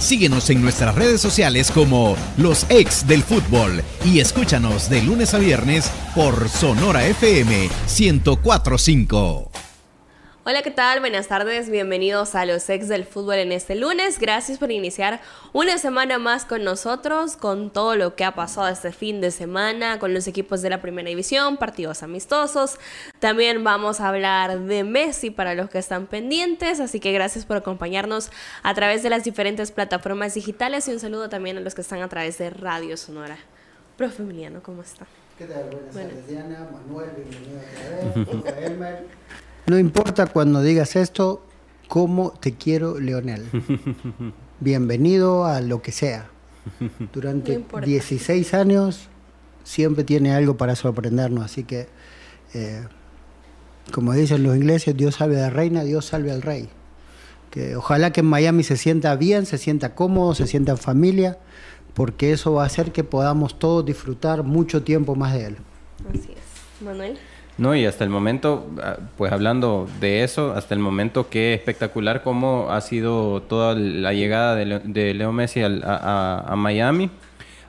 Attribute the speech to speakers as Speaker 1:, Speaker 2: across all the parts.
Speaker 1: Síguenos en nuestras redes sociales como Los Ex del Fútbol y escúchanos de lunes a viernes por Sonora FM 1045.
Speaker 2: Hola, ¿qué tal? Buenas tardes, bienvenidos a los ex del fútbol en este lunes. Gracias por iniciar una semana más con nosotros, con todo lo que ha pasado este fin de semana, con los equipos de la primera división, partidos amistosos. También vamos a hablar de Messi para los que están pendientes, así que gracias por acompañarnos a través de las diferentes plataformas digitales y un saludo también a los que están a través de Radio Sonora. Profe Emiliano, ¿cómo está?
Speaker 3: ¿Qué tal? Buenas, tardes, Diana, Manuel, bienvenido vez, Elmer. No importa cuando digas esto, cómo te quiero, Leonel. Bienvenido a lo que sea. Durante 16 años siempre tiene algo para sorprendernos, así que, eh, como dicen los ingleses, Dios salve a la reina, Dios salve al rey. Que ojalá que en Miami se sienta bien, se sienta cómodo, se sienta en familia, porque eso va a hacer que podamos todos disfrutar mucho tiempo más de él.
Speaker 2: Así es. Manuel.
Speaker 4: No, y hasta el momento, ah, pues hablando de eso, hasta el momento qué espectacular cómo ha sido toda la llegada de, Leo, Messi a, Miami.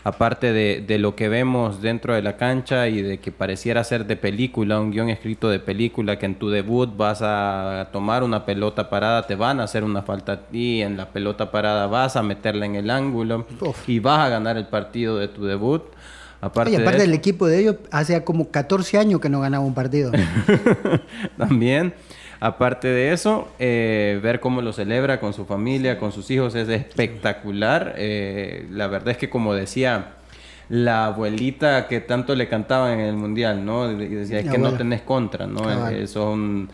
Speaker 4: Aparte de, de, lo que vemos dentro de la cancha y de que pareciera ser de película, un guion escrito de película, que en tu debut vas a tomar una pelota parada, te van a hacer una falta a ti, en la pelota parada vas a meterla en el ángulo y vas a ganar el partido de tu debut
Speaker 3: Aparte, aparte del equipo de ellos, hace como 14 años que no ganaba un partido.
Speaker 4: También. Aparte de eso, eh, ver cómo lo celebra con su familia, con sus hijos, es espectacular. Eh, la verdad es que, como decía la abuelita que tanto le cantaba en el mundial, ¿no? decía, es que no tenés contra, ¿no? Eh, son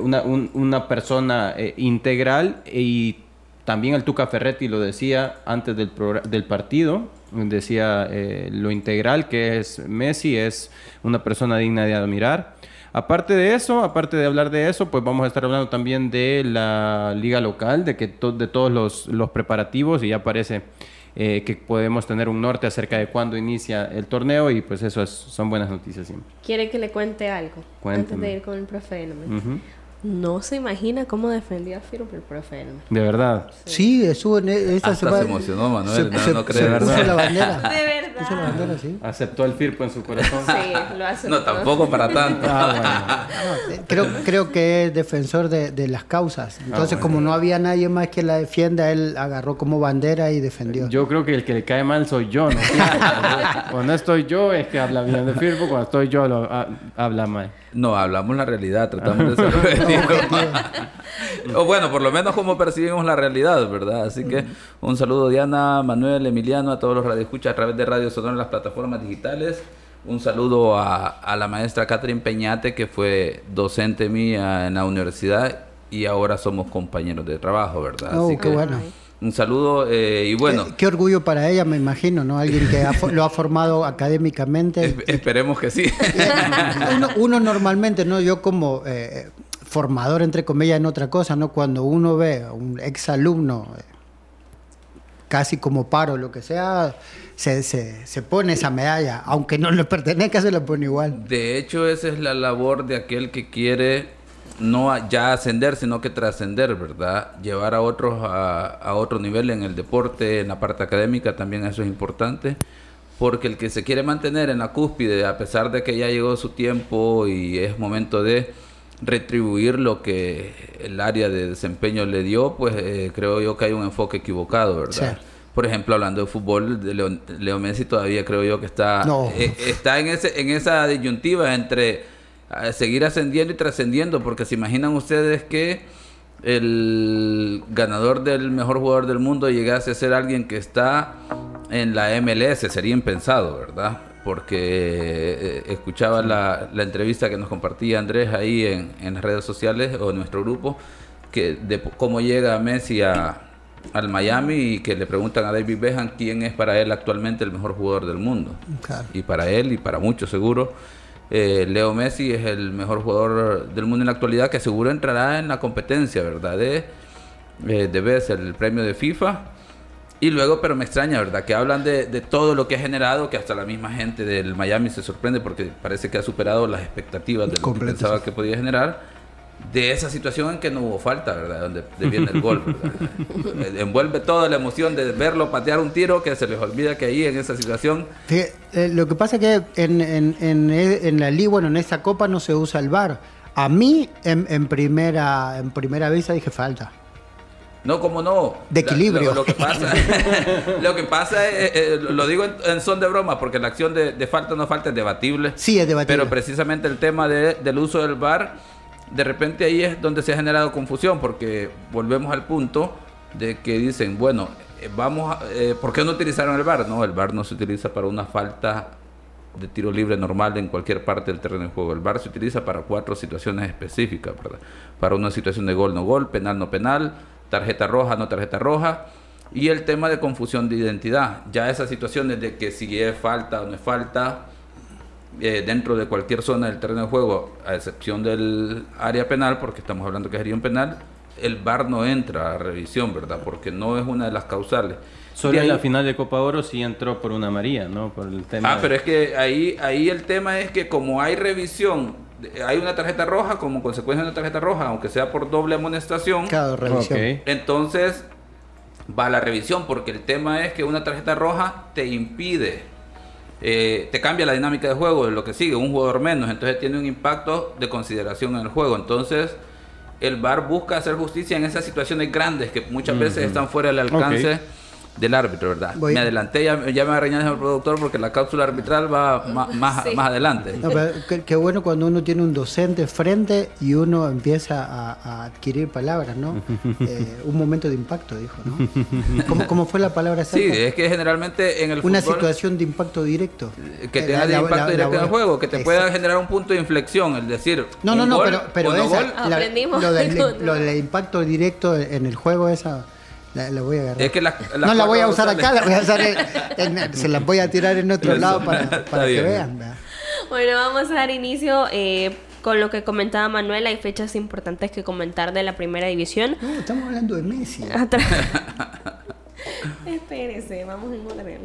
Speaker 4: una, una, persona integral y también el Tuca Ferretti lo decía antes del, del partido decía eh, lo integral que es Messi, es una persona digna de admirar. Aparte de eso, aparte de hablar de eso, pues vamos a estar hablando también de la liga local, de que de todos los, los, preparativos y ya parece eh, que podemos tener un norte acerca de cuándo inicia el torneo y pues eso son buenas noticias siempre.
Speaker 2: ¿Quiere que le cuente algo? Antes de ir con el profe no se imagina cómo defendía a Firo el profe
Speaker 4: De verdad.
Speaker 3: Sí, estuvo en e-, esta
Speaker 5: Hasta se emocionó Manuel, no, no cree.
Speaker 3: verdad. Puso la bandera.
Speaker 2: De verdad.
Speaker 3: Puso la bandera, sí.
Speaker 4: Aceptó el Firpo en su corazón.
Speaker 2: Sí, lo aceptó.
Speaker 5: No, tampoco para tanto.
Speaker 3: Ah, bueno. creo, creo que es defensor de, de las causas. Ah, Entonces, como no había nadie más que la defienda, él agarró como bandera y defendió.
Speaker 4: Yo creo que el que le cae mal soy yo, ¿no? cuando estoy yo es que habla bien de Firpo, cuando estoy yo lo, habla mal.
Speaker 5: No, hablamos la realidad, tratamos de ser o bueno, por lo menos como percibimos la realidad, ¿verdad? Así que un saludo Diana, Manuel, Emiliano, a todos los radioescuchas a través de Radio Sonora en las plataformas digitales. Un saludo a, la maestra Catherine Peñate, que fue docente mía en la universidad y ahora somos compañeros de trabajo, ¿verdad?
Speaker 3: Oh, qué bueno.
Speaker 5: Un saludo eh, y bueno.
Speaker 3: Qué, orgullo para ella, me imagino, ¿no? Alguien que lo ha formado académicamente.
Speaker 5: esperemos que sí.
Speaker 3: Uno, normalmente, ¿no? Yo como eh, formador, entre comillas, en otra cosa, ¿no? Cuando uno ve a un exalumno eh, casi como paro, lo que sea, se, se, se, pone esa medalla. Aunque no le pertenezca, se la pone igual.
Speaker 5: De hecho, esa es la labor de aquel que quiere no ya ascender, sino que trascender, ¿verdad? Llevar a otros a, otro nivel en el deporte, en la parte académica, también eso es importante, porque el que se quiere mantener en la cúspide, a pesar de que ya llegó su tiempo y es momento de retribuir lo que el área de desempeño le dio, pues eh, creo yo que hay un enfoque equivocado, ¿verdad? Por ejemplo, hablando de fútbol, Leo, Messi todavía creo yo que está, eh, está en, ese, en esa disyuntiva entre seguir ascendiendo y trascendiendo, porque se imaginan ustedes que el ganador del mejor jugador del mundo llegase a ser alguien que está en la MLS, sería impensado, ¿verdad? Porque eh, escuchaba la, entrevista que nos compartía Andrés ahí en, en, las redes sociales o en nuestro grupo, que de cómo llega Messi a, al Miami y que le preguntan a David Beckham quién es para él actualmente el mejor jugador del mundo. Y para él y para muchos seguro eh, Leo Messi es el mejor jugador del mundo en la actualidad que seguro entrará en la competencia, ¿verdad? De, eh, de el premio de FIFA. Y luego, pero me extraña, ¿verdad? Que hablan de, todo lo que ha generado, que hasta la misma gente del Miami se sorprende porque parece que ha superado las expectativas de lo que pensaba que podía generar. De esa situación en que no hubo falta, ¿verdad? Donde viene el gol, ¿verdad? Envuelve toda la emoción de verlo patear un tiro que se les olvida que ahí en esa situación...
Speaker 3: Eh, lo que pasa es que en, en, en, en la liga, bueno, en esta copa no se usa el VAR. A mí, en, primera, en primera vista, dije falta.
Speaker 5: No, como no.
Speaker 3: De equilibrio.
Speaker 5: Lo, que pasa, lo que pasa es, eh, lo digo en, son de broma, porque la acción de, de, falta no falta es debatible.
Speaker 3: Sí, es debatible.
Speaker 5: Pero precisamente el tema de, del uso del VAR de repente ahí es donde se ha generado confusión, porque volvemos al punto de que dicen, bueno, eh, vamos, eh, ¿por qué no utilizaron el VAR? No, el VAR no se utiliza para una falta de tiro libre normal en cualquier parte del terreno de juego. El VAR se utiliza para cuatro situaciones específicas, ¿verdad? Para una situación de gol, no gol, penal, no penal, tarjeta roja, no tarjeta roja. Y el tema de confusión de identidad. Ya esas situaciones de que si es falta o no es falta, eh, dentro de cualquier zona del terreno de juego, a excepción del área penal, porque estamos hablando que sería un penal, el VAR no entra a revisión, ¿verdad? Porque no es una de las causales.
Speaker 4: Solo en la final de Copa Oro sí entró por una María, ¿no? Por el tema
Speaker 5: ah, pero es que ahí, ahí el tema es que como hay revisión, hay una tarjeta roja, como consecuencia de una tarjeta roja, aunque sea por doble amonestación,
Speaker 3: claro, revisión.
Speaker 5: entonces va a la revisión, porque el tema es que una tarjeta roja te impide eh, te cambia la dinámica de juego de lo que sigue, un jugador menos, entonces tiene un impacto de consideración en el juego. Entonces, el VAR busca hacer justicia en esas situaciones grandes que muchas veces están fuera del alcance del árbitro, ¿verdad? Me adelanté, ya, ya me regañado el productor porque la cápsula arbitral va más, más, adelante.
Speaker 3: qué, bueno cuando uno tiene un docente frente y uno empieza a, adquirir palabras, ¿no? Eh, un momento de impacto, dijo, ¿no? ¿Cómo, fue la palabra
Speaker 5: Sí, es que generalmente en el
Speaker 3: Una situación de impacto directo.
Speaker 5: Que tenga de impacto directo en el juego, que te pueda generar un punto de inflexión, es decir...
Speaker 3: No, no, no, pero, pero lo, del, lo del impacto directo en el juego, esa... La, voy a agarrar. no la voy a usar acá, la voy a usar se la voy a tirar en otro lado para, que vean.
Speaker 2: Bueno, vamos a dar inicio eh, con lo que comentaba Manuel. Hay fechas importantes que comentar de la primera división.
Speaker 3: No, estamos hablando de Messi.
Speaker 2: Espérese, vamos en orden.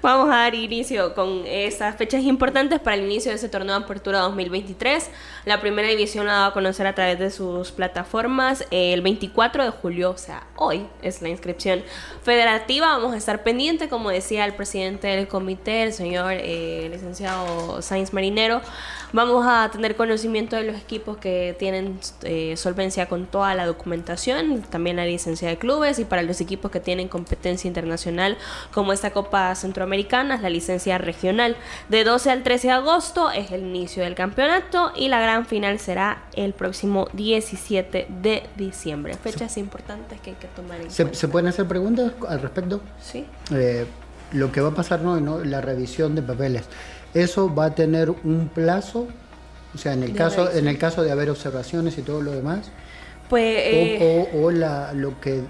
Speaker 2: Vamos a dar inicio con esas fechas importantes para el inicio de ese torneo de apertura 2023. La primera división la va a conocer a través de sus plataformas el 24 de julio, o sea, hoy es la inscripción federativa. Vamos a estar pendiente, como decía el presidente del comité, el señor eh, licenciado Sainz Marinero. Vamos a tener conocimiento de los equipos que tienen eh, solvencia con toda la documentación, también la licencia de clubes y para los equipos que tienen competencia internacional como esta Copa Centroamericana, la licencia regional. De 12 al 13 de agosto es el inicio del campeonato y la gran final será el próximo 17 de diciembre. Fechas importantes que hay que tomar en
Speaker 3: ¿Se,
Speaker 2: cuenta.
Speaker 3: ¿Se pueden hacer preguntas al respecto?
Speaker 2: Sí.
Speaker 3: Eh, lo que va a pasar ¿no? la revisión de papeles. ¿Eso va a tener un plazo? O sea, en el, caso, en el caso de haber observaciones y todo lo demás.
Speaker 2: Pues,
Speaker 3: o, o, la, lo que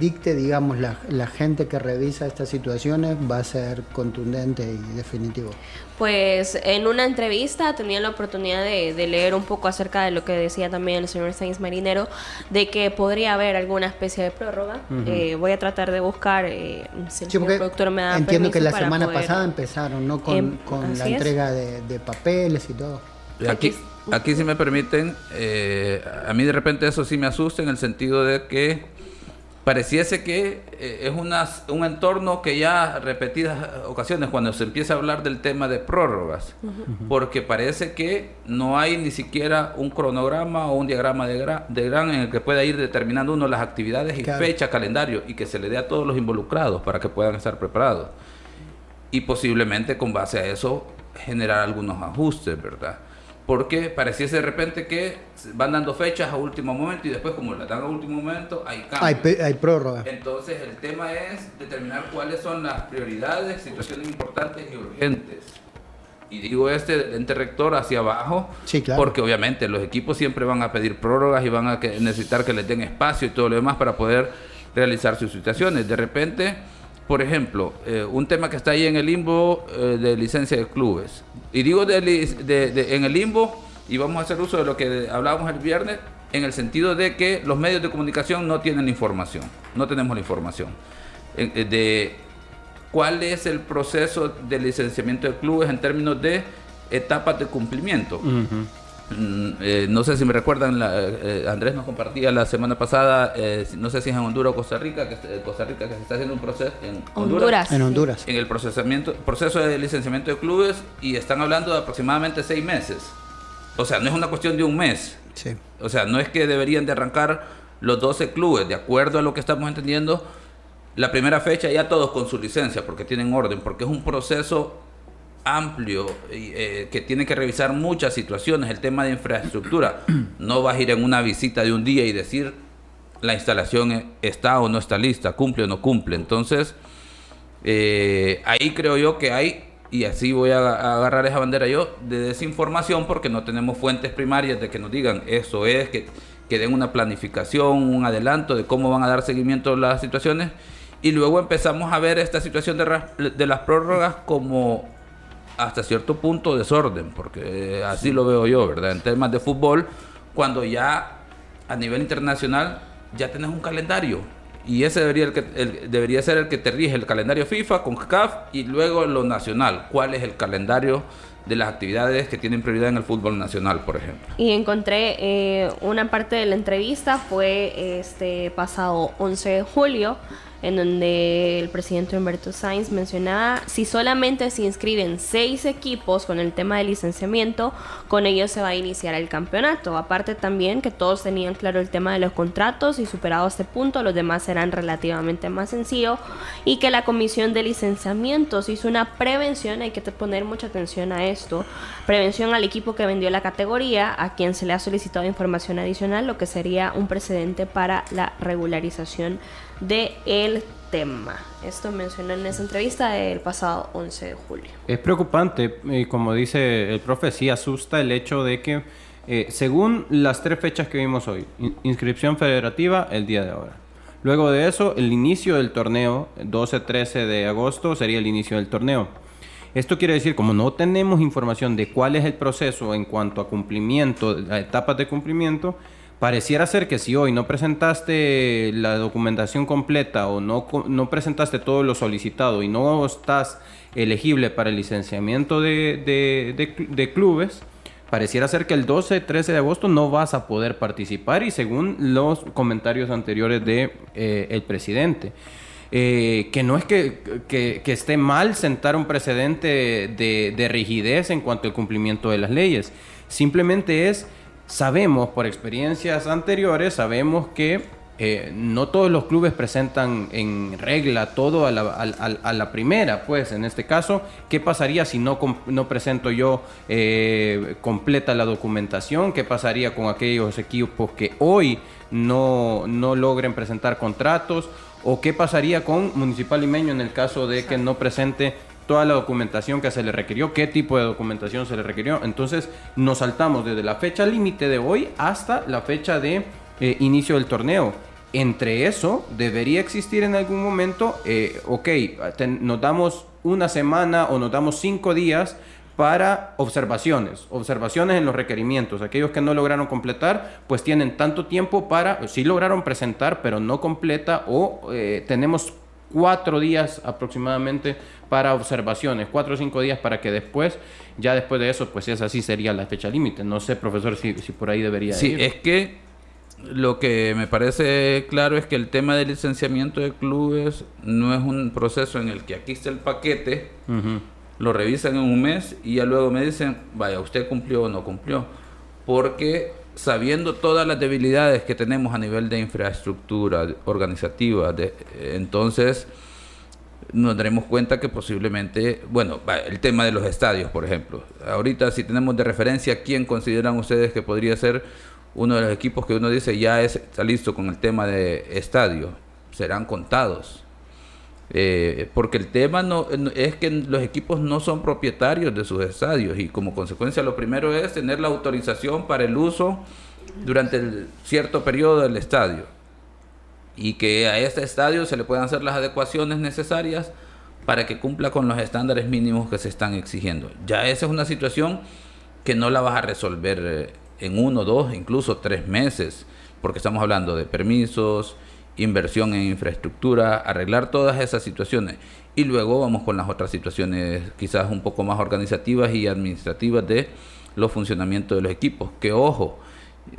Speaker 3: dicte, digamos, la, la, gente que revisa estas situaciones va a ser contundente y definitivo?
Speaker 2: Pues en una entrevista tenía la oportunidad de, leer un poco acerca de lo que decía también el señor Sainz Marinero, de que podría haber alguna especie de prórroga. Eh, voy a tratar de buscar, eh,
Speaker 3: si el productor me da Entiendo que la semana pasada empezaron, ¿no? Con, em, con la entrega de, de, papeles y todo.
Speaker 5: Aquí, aquí si me permiten, eh, a mí de repente eso sí me asusta en el sentido de que pareciese que eh, es una, un entorno que ya repetidas ocasiones cuando se empieza a hablar del tema de prórrogas, porque parece que no hay ni siquiera un cronograma o un diagrama de, gran en el que pueda ir determinando uno las actividades y fecha, calendario, y que se le dé a todos los involucrados para que puedan estar preparados. Y posiblemente con base a eso generar algunos ajustes, ¿verdad? Porque pareciese de repente que van dando fechas a último momento y después como las dan a último momento hay
Speaker 3: cambios. Hay, prórroga.
Speaker 5: Entonces el tema es determinar cuáles son las prioridades, situaciones importantes y urgentes. Y digo este del ente rector hacia abajo,
Speaker 3: sí, claro.
Speaker 5: porque obviamente los equipos siempre van a pedir prórrogas y van a necesitar que les den espacio y todo lo demás para poder realizar sus situaciones. De repente por ejemplo, eh, un tema que está ahí en el limbo eh, de licencia de clubes. Y digo de, en el limbo, y vamos a hacer uso de lo que hablábamos el viernes, en el sentido de que los medios de comunicación no tienen información, no tenemos la información eh, de cuál es el proceso de licenciamiento de clubes en términos de etapas de cumplimiento. Mm, eh, no sé si me recuerdan, la, eh, Andrés nos compartía la semana pasada, eh, no sé si es en Honduras o Costa Rica, que eh, Costa Rica que se está haciendo un proceso en
Speaker 2: Honduras.
Speaker 3: En Honduras.
Speaker 5: en el procesamiento, proceso de licenciamiento de clubes y están hablando de aproximadamente seis meses. O sea, no es una cuestión de un mes.
Speaker 3: Sí.
Speaker 5: O sea, no es que deberían de arrancar los 12 clubes, de acuerdo a lo que estamos entendiendo, la primera fecha ya todos con su licencia, porque tienen orden, porque es un proceso amplio eh, que tiene que revisar muchas situaciones, el tema de infraestructura. No vas a ir en una visita de un día y decir la instalación eh, está o no está lista, cumple o no cumple. Entonces, eh, ahí creo yo que hay, y así voy a, agarrar esa bandera yo, de desinformación porque no tenemos fuentes primarias de que nos digan eso es, que, que den una planificación, un adelanto de cómo van a dar seguimiento las situaciones. Y luego empezamos a ver esta situación de las prórrogas como hasta cierto punto desorden, porque eh, así lo veo yo, ¿verdad? En temas de fútbol, cuando ya a nivel internacional ya tenés un calendario. Y ese debería, el que- el- debería ser el que te rige el calendario FIFA con CAF y luego lo nacional. ¿Cuál es el calendario de las actividades que tienen prioridad en el fútbol nacional, por ejemplo?
Speaker 2: Y encontré eh, una parte de la entrevista, fue este pasado 11 de julio, en donde el presidente Humberto Sainz mencionaba, si solamente se inscriben seis equipos con el tema de licenciamiento, con ellos se va a iniciar el campeonato. Aparte también que todos tenían claro el tema de los contratos y superado este punto, los demás serán relativamente más sencillos y que la comisión de licenciamientos hizo una prevención, hay que poner mucha atención a esto, prevención al equipo que vendió la categoría, a quien se le ha solicitado información adicional, lo que sería un precedente para la regularización de el tema. Esto mencionó en esa entrevista del pasado 11 de julio.
Speaker 4: Es preocupante, y como dice el profe, sí asusta el hecho de que, eh, según las tres fechas que vimos hoy, in- inscripción federativa el día de ahora. Luego de eso, el inicio del torneo, 12-13 de agosto, sería el inicio del torneo. Esto quiere decir, como no tenemos información de cuál es el proceso en cuanto a cumplimiento, a etapas de cumplimiento, pareciera ser que si hoy no presentaste la documentación completa o no, no presentaste todo lo solicitado y no estás elegible para el licenciamiento de, de- de cl- de clubes, pareciera ser que el 12, 13 de agosto no vas a poder participar y según los comentarios anteriores de eh, el presidente. Eh, que no es que, que- que esté mal sentar un precedente de, de rigidez en cuanto al cumplimiento de las leyes. Simplemente es, sabemos por experiencias anteriores, sabemos que eh, no todos los clubes presentan en regla todo a la, a- a- a la primera, pues en este caso, ¿qué pasaría si no presento yo eh, completa la documentación? ¿Qué pasaría con aquellos equipos que hoy no, no logren presentar contratos? ¿O qué pasaría con Municipal Limeño en el caso de que no presente toda la documentación que se le requirió? ¿Qué tipo de documentación se le requirió? Entonces nos saltamos desde la fecha límite de hoy hasta la fecha de eh, inicio del torneo. Entre eso, debería existir en algún momento, eh, ok, nos damos una semana o nos damos cinco días para observaciones, observaciones en los requerimientos. Aquellos que no lograron completar, pues tienen tanto tiempo para, sí lograron presentar, pero no completa, o eh, tenemos cuatro días aproximadamente para observaciones, cuatro o cinco días para que después, ya después de eso, pues esa sí sería la fecha límite. No sé, profesor, si, si por ahí debería
Speaker 5: Sí,
Speaker 4: ir.
Speaker 5: es que lo que me parece claro es que el tema del licenciamiento de clubes no es un proceso en el que aquí está el paquete, lo revisan en un mes y ya luego me dicen, vaya, usted cumplió o no cumplió. Porque sabiendo todas las debilidades que tenemos a nivel de infraestructura organizativa, de, eh, entonces nos daremos cuenta que posiblemente, bueno, el tema de los estadios, por ejemplo. Ahorita si tenemos de referencia, ¿quién consideran ustedes que podría ser uno de los equipos que uno dice ya es- está listo con el tema de estadio? Serán contados. Eh, porque el tema no- es que los equipos no son propietarios de sus estadios y como consecuencia lo primero es tener la autorización para el uso durante el cierto periodo del estadio y que a este estadio se le puedan hacer las adecuaciones necesarias para que cumpla con los estándares mínimos que se están exigiendo. Ya esa es una situación que no la vas a resolver eh, en uno, dos, incluso tres meses, porque estamos hablando de permisos, inversión en infraestructura, arreglar todas esas situaciones. Y luego vamos con las otras situaciones quizás un poco más organizativas y administrativas de los funcionamientos de los equipos. Que ojo,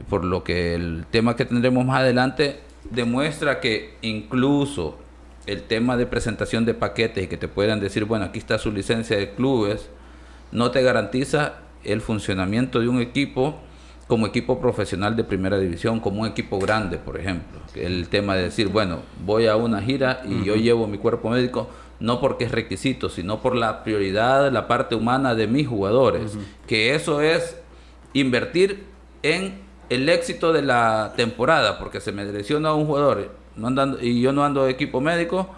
Speaker 5: por lo que el tema que tendremos más adelante demuestra que incluso el tema de presentación de paquetes y que te puedan decir, bueno, aquí está su licencia de clubes, no te garantiza el funcionamiento de un equipo como equipo profesional de primera división, como un equipo grande, por ejemplo. El tema de decir, bueno, voy a una gira y yo llevo mi cuerpo médico, no porque es requisito, sino por la prioridad, la parte humana de mis jugadores. Que eso es invertir en el éxito de la temporada, porque se me lesiona un jugador no andando, y yo no ando de equipo médico,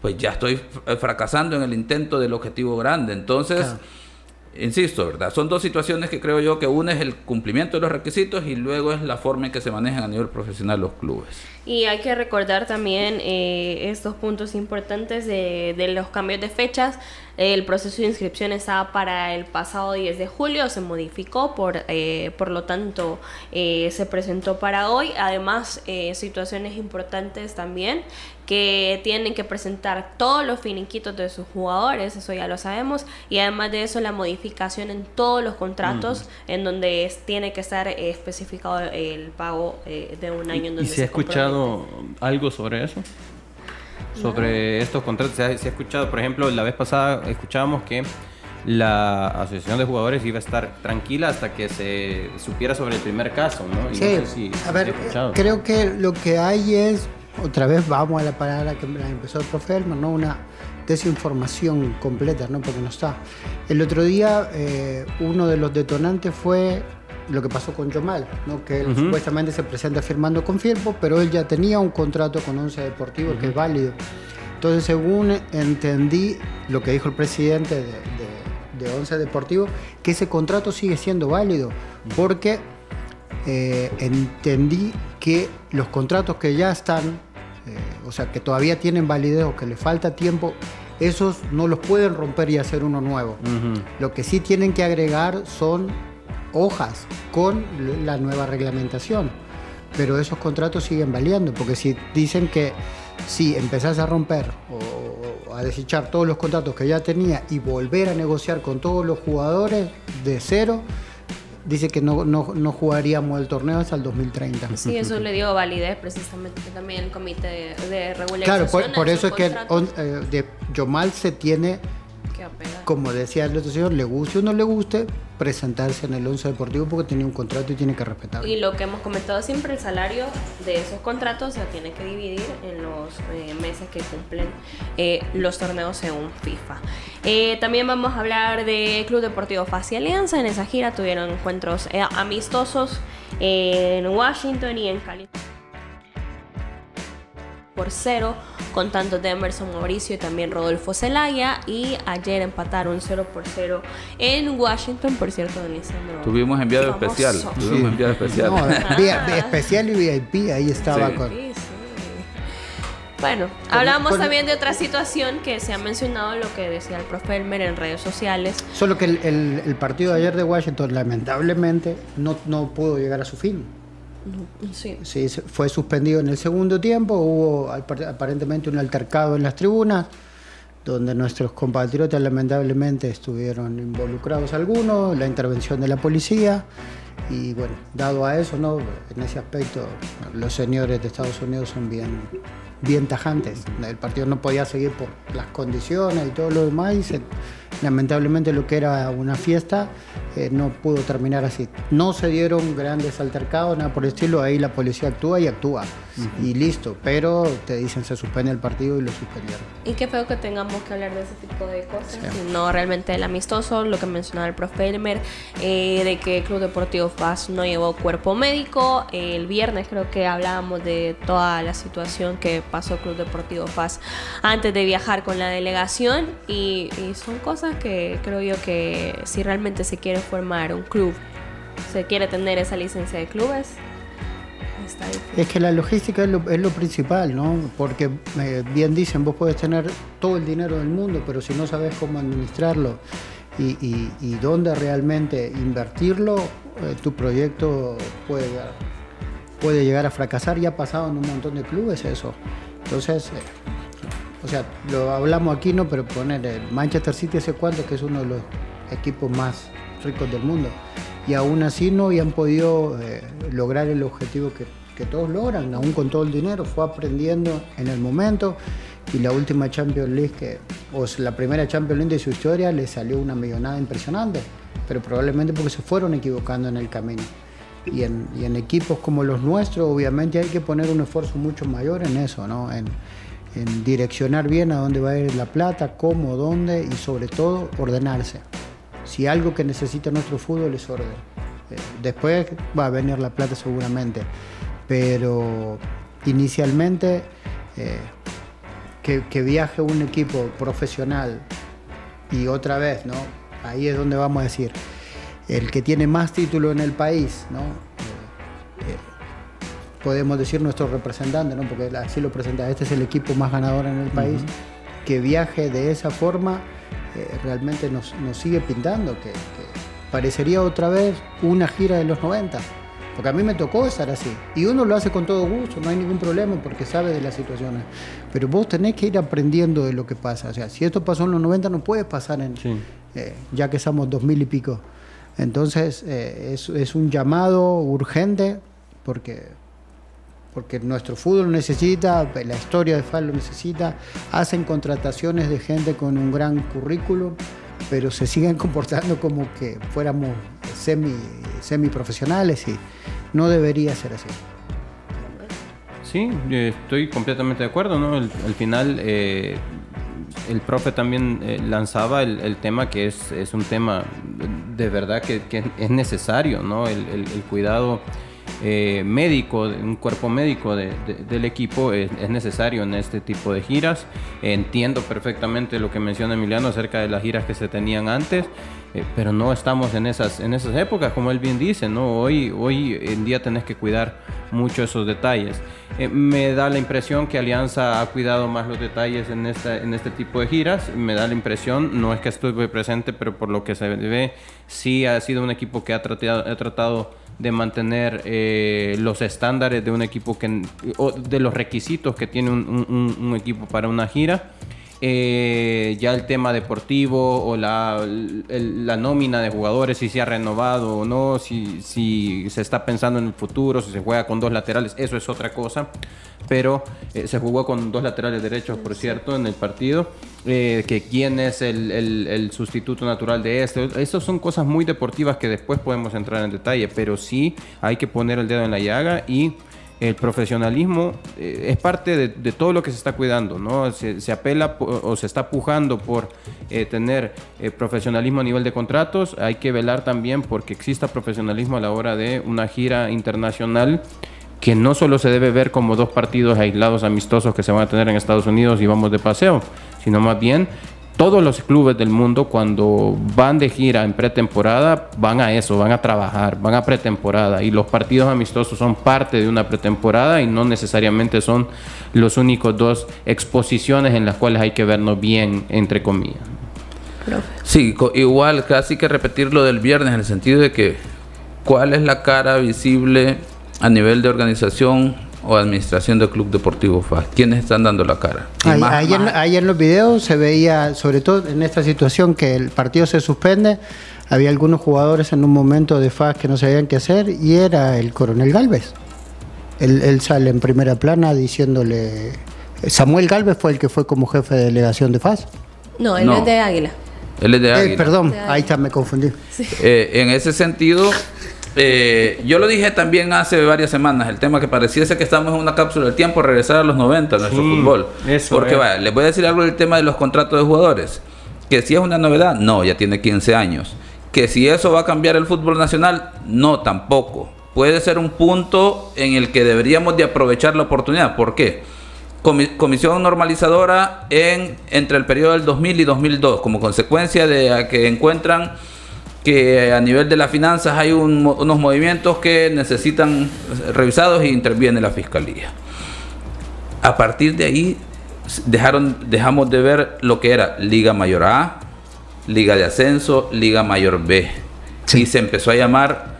Speaker 5: pues ya estoy fracasando en el intento del objetivo grande. Entonces, insisto, ¿verdad? Son dos situaciones que creo yo que una es el cumplimiento de los requisitos y luego es la forma en que se manejan a nivel profesional los clubes.
Speaker 2: Y hay que recordar también eh, estos puntos importantes de, de, los cambios de fechas. El proceso de inscripción estaba para el pasado 10 de julio, se modificó, por, eh, por lo tanto eh, se presentó para hoy. Además, eh, situaciones importantes también que tienen que presentar todos los finiquitos de sus jugadores, eso ya lo sabemos, y además de eso la modificación en todos los contratos en donde tiene que estar especificado el pago de un año. En donde
Speaker 4: ¿Y se, ha escuchado algo sobre eso? sobre estos contratos. Se ha, escuchado, por ejemplo, la vez pasada escuchábamos que la asociación de jugadores iba a estar tranquila hasta que se supiera sobre el primer caso, ¿no?
Speaker 3: sí, a ver, creo que lo que hay es, otra vez vamos a la palabra que empezó el profe Elmer, ¿no? Una desinformación completa, ¿no? Porque no está. El otro día eh, uno de los detonantes fue lo que pasó con Yomal, ¿no? que él supuestamente se presenta firmando con Firpo, pero él ya tenía un contrato con Once Deportivo que es válido. Entonces, según entendí lo que dijo el presidente de, de, Once Deportivo, que ese contrato sigue siendo válido, porque eh, entendí que los contratos que ya están, eh, o sea, que todavía tienen validez o que le falta tiempo, esos no los pueden romper y hacer uno nuevo. Lo que sí tienen que agregar son hojas con la nueva reglamentación. Pero esos contratos siguen valiendo, porque si dicen que si empezás a romper o, a desechar todos los contratos que ya tenía y volver a negociar con todos los jugadores de cero, dice que no, no, jugaríamos el torneo hasta el 2030.
Speaker 2: Sí, eso le dio validez precisamente también el comité de, regulación.
Speaker 3: Claro, por, eso es que eh, de Yomal se tiene como decía el otro señor, le guste o no le guste, presentarse en el once deportivo porque tiene un contrato y tiene que respetarlo.
Speaker 2: Y lo que hemos comentado siempre, el salario de esos contratos se tiene que dividir en los eh, meses que cumplen eh, los torneos según FIFA. Eh, también vamos a hablar de Club Deportivo Fácil Alianza. En esa gira tuvieron encuentros amistosos en Washington y en California por cero con tantos de Emerson Mauricio y también Rodolfo Zelaya y ayer empataron 0 por 0 en Washington, por cierto, don Lisandro.
Speaker 5: Tuvimos enviado especial, tuvimos enviado especial.
Speaker 3: especial y VIP, ahí estaba con...
Speaker 2: Bueno, hablamos también de otra situación que se ha mencionado, lo que decía el profe Elmer en redes sociales.
Speaker 3: Solo que el, el partido de ayer de Washington, lamentablemente, no, no pudo llegar a su fin. Sí. fue suspendido en el segundo tiempo, hubo aparentemente un altercado en las tribunas, donde nuestros compatriotas lamentablemente estuvieron involucrados algunos, la intervención de la policía, y bueno, dado a eso, ¿no? en ese aspecto, los señores de Estados Unidos son bien, bien tajantes. El partido no podía seguir por las condiciones y todo lo demás, lamentablemente lo que era una fiesta eh, no pudo terminar así. No se dieron grandes altercados, nada por el estilo, ahí la policía actúa y actúa. Y listo, pero te dicen se suspende el partido y lo suspendieron.
Speaker 2: Y qué feo que tengamos que hablar de ese tipo de cosas, no realmente el amistoso, lo que mencionaba el profe Elmer, eh, de que el Club Deportivo FAS no llevó cuerpo médico. el viernes creo que hablábamos de toda la situación que pasó Club Deportivo FAS antes de viajar con la delegación y, y son cosas que creo yo que si realmente se quiere formar un club, se quiere tener esa licencia de clubes,
Speaker 3: es que la logística es lo, principal, ¿no? Porque eh, bien dicen, vos puedes tener todo el dinero del mundo, pero si no sabes cómo administrarlo y, dónde realmente invertirlo, eh, tu proyecto puede, puede llegar a fracasar. Ya ha pasado en un montón de clubes eso. Entonces, eh, o sea, lo hablamos aquí, ¿no? Pero poner el Manchester City hace cuánto que es uno de los equipos más ricos del mundo y aún así no habían podido eh, lograr el objetivo que, que, todos logran, aún con todo el dinero, fue aprendiendo en el momento y la última Champions League, que, o la primera Champions League de su historia, le salió una millonada impresionante, pero probablemente porque se fueron equivocando en el camino. Y en, y en equipos como los nuestros, obviamente hay que poner un esfuerzo mucho mayor en eso, ¿no? En, en direccionar bien a dónde va a ir la plata, cómo, dónde y sobre todo ordenarse. Si algo que necesita nuestro fútbol es orden. Eh, después va a venir la plata seguramente, pero inicialmente eh, que, viaje un equipo profesional y otra vez, ¿no? Ahí es donde vamos a decir, el que tiene más títulos en el país, ¿no? Eh, podemos decir nuestro representante, ¿no? porque así lo presenta, este es el equipo más ganador en el país, uh -huh. que viaje de esa forma eh, realmente nos, nos, sigue pintando, que, que, parecería otra vez una gira de los 90, porque a mí me tocó estar así, y uno lo hace con todo gusto, no hay ningún problema porque sabe de las situaciones, pero vos tenés que ir aprendiendo de lo que pasa, o sea, si esto pasó en los 90 no puede pasar en, sí. eh, ya que somos 2000 y pico. Entonces eh, es, es un llamado urgente porque porque nuestro fútbol necesita, la historia de FAL lo necesita, hacen contrataciones de gente con un gran currículum, pero se siguen comportando como que fuéramos semi, semi profesionales y no debería ser así.
Speaker 4: Sí, estoy completamente de acuerdo, ¿no? Al, al final eh, el profe también eh, lanzaba el, tema que es, es, un tema de verdad que, es necesario, ¿no? El cuidado eh, médico, un cuerpo médico de, de, del equipo es, es, necesario en este tipo de giras. Entiendo perfectamente lo que menciona Emiliano acerca de las giras que se tenían antes, eh, pero no estamos en esas, en esas épocas, como él bien dice, ¿no? Hoy, hoy en día tenés que cuidar mucho esos detalles. Eh, me da la impresión que Alianza ha cuidado más los detalles en, esta, en este tipo de giras. Me da la impresión, no es que estuve presente, pero por lo que se ve, sí ha sido un equipo que ha tratado, ha tratado de mantener eh, los estándares de un equipo que, o de los requisitos que tiene un, un, un equipo para una gira. Eh, ya el tema deportivo o la, el, la, nómina de jugadores, si se ha renovado o no, si, si, se está pensando en el futuro, si se juega con dos laterales, eso es otra cosa. Pero eh, se jugó con dos laterales derechos, por cierto, en el partido. Eh, que quién es el, el, el, sustituto natural de este. Esas son cosas muy deportivas que después podemos entrar en detalle, pero sí hay que poner el dedo en la llaga y el profesionalismo eh, es parte de, todo lo que se está cuidando, ¿no? Se, se apela o se está pujando por eh, tener eh, profesionalismo a nivel de contratos. Hay que velar también porque exista profesionalismo a la hora de una gira internacional que no solo se debe ver como dos partidos aislados amistosos que se van a tener en Estados Unidos y vamos de paseo, sino más bien todos los clubes del mundo cuando van de gira en pretemporada van a eso, van a trabajar, van a pretemporada y los partidos amistosos son parte de una pretemporada y no necesariamente son los únicos dos exposiciones en las cuales hay que vernos bien, entre comillas.
Speaker 5: Sí, igual casi que repetir lo del viernes en el sentido de que cuál es la cara visible a nivel de organización o administración del Club Deportivo FAS? ¿Quiénes están dando la cara?
Speaker 3: Ahí, más, ahí, más... En, ahí, En, los videos se veía, sobre todo en esta situación que el partido se suspende, había algunos jugadores en un momento de FAS que no sabían qué hacer y era el coronel Galvez. Él, él sale en primera plana diciéndole... Samuel Galvez fue el que fue como jefe de delegación de FAS.
Speaker 2: No, él no. es de Águila.
Speaker 5: Él es de Águila.
Speaker 3: Eh, perdón, ahí está, me confundí.
Speaker 5: Sí. Eh, en ese sentido, eh, yo lo dije también hace varias semanas, el tema que pareciese que estamos en una cápsula del tiempo, regresar a los 90 nuestro sí, fútbol.
Speaker 4: Eso
Speaker 5: Porque vaya, les voy a decir algo del tema de los contratos de jugadores. Que si es una novedad, no, ya tiene 15 años. Que si eso va a cambiar el fútbol nacional, no, tampoco. Puede ser un punto en el que deberíamos de aprovechar la oportunidad. ¿Por qué? Comisión normalizadora en, entre el periodo del 2000 y 2002, como consecuencia de que encuentran que a nivel de las finanzas hay un, unos movimientos que necesitan revisados y interviene la fiscalía. A partir de ahí dejaron, dejamos de ver lo que era Liga Mayor A, Liga de Ascenso, Liga Mayor B. Sí. Y se empezó a llamar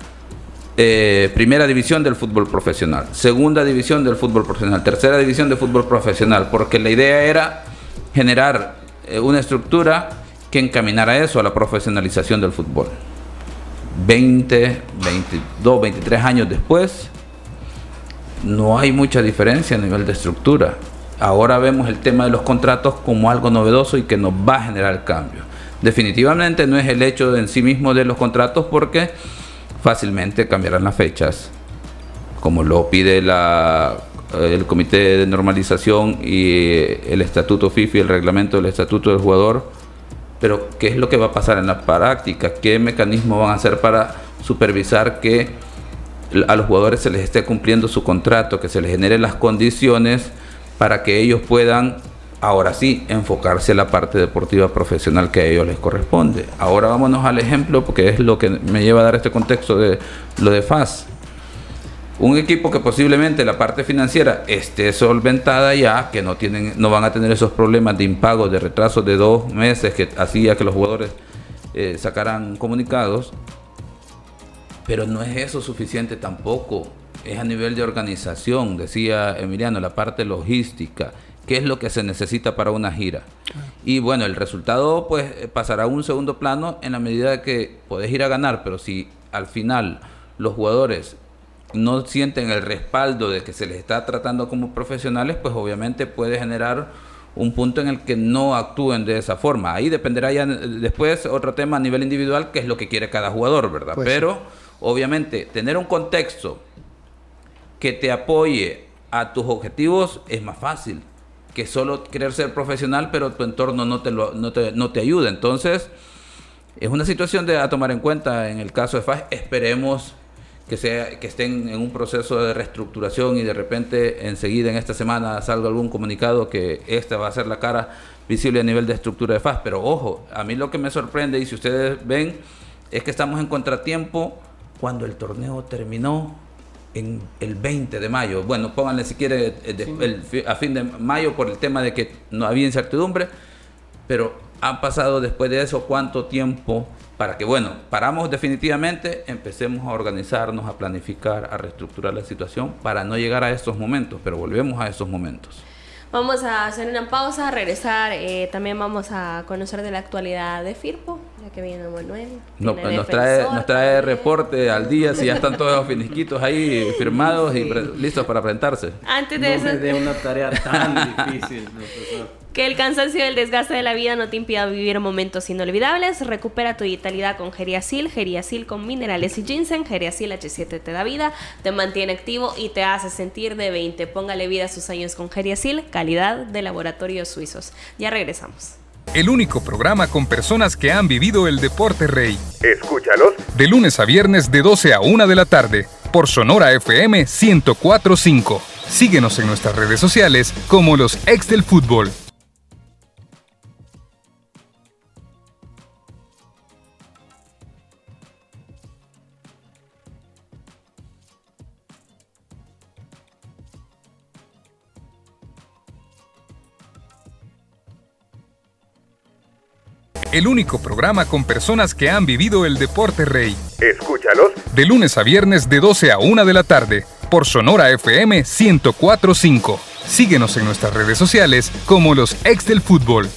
Speaker 5: eh, Primera División del Fútbol Profesional, Segunda División del Fútbol Profesional, Tercera División del Fútbol Profesional, porque la idea era generar eh, una estructura que encaminara eso a la profesionalización del fútbol. 20, 22, 23 años después, no hay mucha diferencia a nivel de estructura. Ahora vemos el tema de los contratos como algo novedoso y que nos va a generar cambio. Definitivamente no es el hecho en sí mismo de los contratos porque fácilmente cambiarán las fechas, como lo pide la, el Comité de Normalización y el Estatuto FIFI, el reglamento del Estatuto del Jugador. Pero, ¿qué es lo que va a pasar en la práctica? ¿Qué mecanismos van a hacer para supervisar que a los jugadores se les esté cumpliendo su contrato, que se les generen las condiciones para que ellos puedan, ahora sí, enfocarse en la parte deportiva profesional que a ellos les corresponde. Ahora vámonos al ejemplo, porque es lo que me lleva a dar este contexto de lo de FAS. Un equipo que posiblemente la parte financiera esté solventada ya, que no, tienen, no van a tener esos problemas de impago, de retrasos de dos meses que hacía que los jugadores eh, sacaran comunicados, pero no es eso suficiente tampoco. Es a nivel de organización, decía Emiliano, la parte logística. ¿Qué es lo que se necesita para una gira? Y bueno, el resultado pues pasará a un segundo plano en la medida que podés ir a ganar, pero si al final los jugadores no sienten el respaldo de que se les está tratando como profesionales, pues obviamente puede generar un punto en el que no actúen de esa forma. Ahí dependerá ya después otro tema a nivel individual, que es lo que quiere cada jugador, ¿verdad? Pues Pero obviamente tener un contexto que te apoye a tus objetivos es más fácil que solo querer ser profesional, pero tu entorno no te, lo, no te, no te ayuda. Entonces, es una situación de, a tomar en cuenta en el caso de FAS. Esperemos que, sea, que estén en un proceso de reestructuración y de repente enseguida en esta semana salga algún comunicado que esta va a ser la cara visible a nivel de estructura de FAS. Pero ojo, a mí lo que me sorprende y si ustedes ven es que estamos en contratiempo cuando el torneo terminó en el 20 de mayo. Bueno, pónganle si quiere eh, a fin de mayo por el tema de que no había incertidumbre, pero ha pasado después de eso cuánto tiempo para que, bueno, paramos definitivamente, empecemos a organizarnos, a planificar, a reestructurar la situación para no llegar a estos momentos, pero volvemos a esos momentos.
Speaker 2: Vamos a hacer una pausa, regresar. Eh, también vamos a conocer de la actualidad de Firpo, ya que viene Manuel.
Speaker 5: No, nos, trae, nos trae reporte al día si ya están todos los finisquitos ahí firmados y listos para presentarse.
Speaker 2: Antes de
Speaker 4: no
Speaker 2: eso.
Speaker 4: de una tarea tan difícil, profesor.
Speaker 2: Que el cansancio y el desgaste de la vida no te impida vivir momentos inolvidables. Recupera tu vitalidad con Geriasil, Geriasil con minerales y ginseng. Geriasil H7 te da vida, te mantiene activo y te hace sentir de 20. Póngale vida a sus años con Geriasil, calidad de laboratorios suizos. Ya regresamos.
Speaker 6: El único programa con personas que han vivido el deporte rey.
Speaker 7: Escúchalos.
Speaker 6: De lunes a viernes de 12 a 1 de la tarde por Sonora FM 1045. Síguenos en nuestras redes sociales como los ex del fútbol. El único programa con personas que han vivido el deporte rey.
Speaker 7: Escúchalos.
Speaker 6: De lunes a viernes de 12 a 1 de la tarde por Sonora FM 1045. Síguenos en nuestras redes sociales como los ex del fútbol.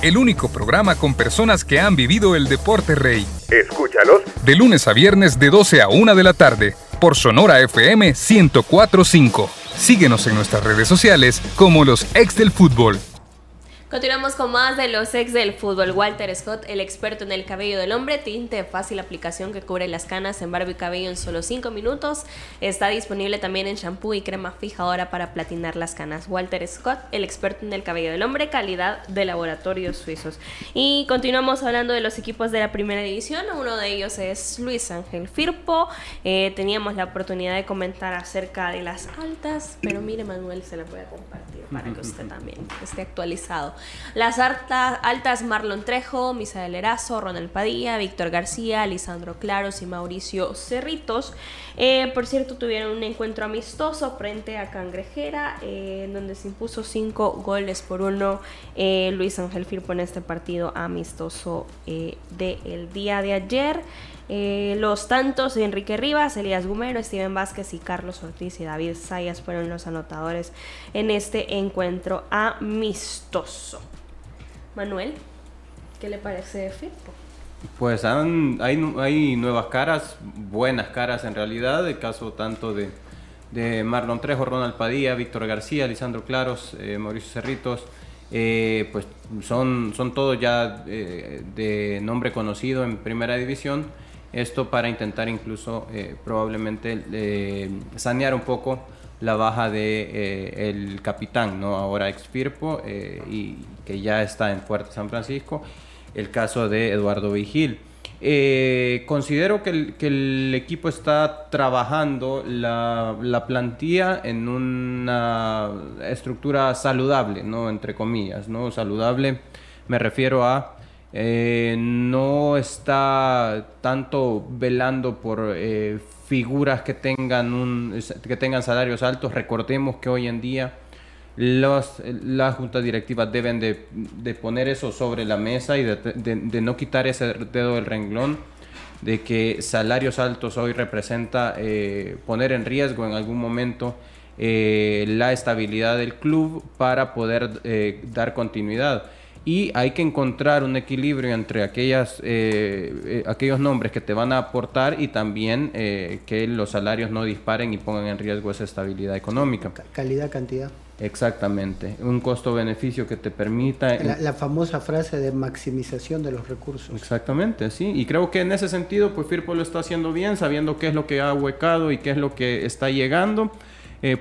Speaker 6: El único programa con personas que han vivido el deporte rey.
Speaker 7: Escúchalos.
Speaker 6: De lunes a viernes de 12 a 1 de la tarde por Sonora FM 1045. Síguenos en nuestras redes sociales como los ex del fútbol.
Speaker 2: Continuamos con más de los ex del fútbol. Walter Scott, el experto en el cabello del hombre, tinte fácil aplicación que cubre las canas en barba y cabello en solo 5 minutos. Está disponible también en shampoo y crema fijadora para platinar las canas. Walter Scott, el experto en el cabello del hombre, calidad de laboratorios suizos. Y continuamos hablando de los equipos de la primera división. Uno de ellos es Luis Ángel Firpo. Eh, teníamos la oportunidad de comentar acerca de las altas, pero mire Manuel, se la voy a compartir para que usted también esté actualizado. Las altas Marlon Trejo, Misael Erazo, Ronald Padilla, Víctor García, Lisandro Claros y Mauricio Cerritos. Eh, por cierto, tuvieron un encuentro amistoso frente a Cangrejera, eh, donde se impuso cinco goles por uno eh, Luis Ángel Firpo en este partido amistoso del día de ayer. Eh, los tantos de Enrique Rivas, Elías Gumero, Steven Vázquez y Carlos Ortiz y David Sayas fueron los anotadores en este encuentro amistoso. Manuel, ¿qué le parece de Firpo?
Speaker 4: Pues hay nuevas caras, buenas caras en realidad, el caso tanto de, de Marlon Trejo, Ronald Padilla, Víctor García, Lisandro Claros, eh, Mauricio Cerritos, eh, pues son, son todos ya eh, de nombre conocido en primera división. Esto para intentar incluso eh, probablemente eh, sanear un poco la baja de eh, el capitán, ¿no? ahora ex Firpo eh, y que ya está en Fuerte San Francisco, el caso de Eduardo Vigil. Considero que el, que el equipo está trabajando la, la plantilla en una estructura saludable, ¿no? Entre comillas, ¿no? Saludable me refiero a eh, no está tanto velando por eh, figuras que tengan, un, que tengan salarios altos. Recordemos que hoy en día los, las juntas directivas deben de, de poner eso sobre la mesa y de, no quitar ese dedo del renglón de que salarios altos hoy representa eh, poner en riesgo en algún momento eh, la estabilidad del club para poder eh, dar continuidad. Y hay que encontrar un equilibrio entre aquellas, eh, eh, aquellos nombres que te van a aportar y también eh, que los salarios no disparen y pongan en riesgo esa estabilidad económica.
Speaker 3: Ca- Calidad, cantidad.
Speaker 4: Exactamente, un costo-beneficio que te permita...
Speaker 3: La, la famosa frase de maximización de los recursos.
Speaker 4: Exactamente, sí. Y creo que en ese sentido, pues Firpo lo está haciendo bien, sabiendo qué es lo que ha huecado y qué es lo que está llegando.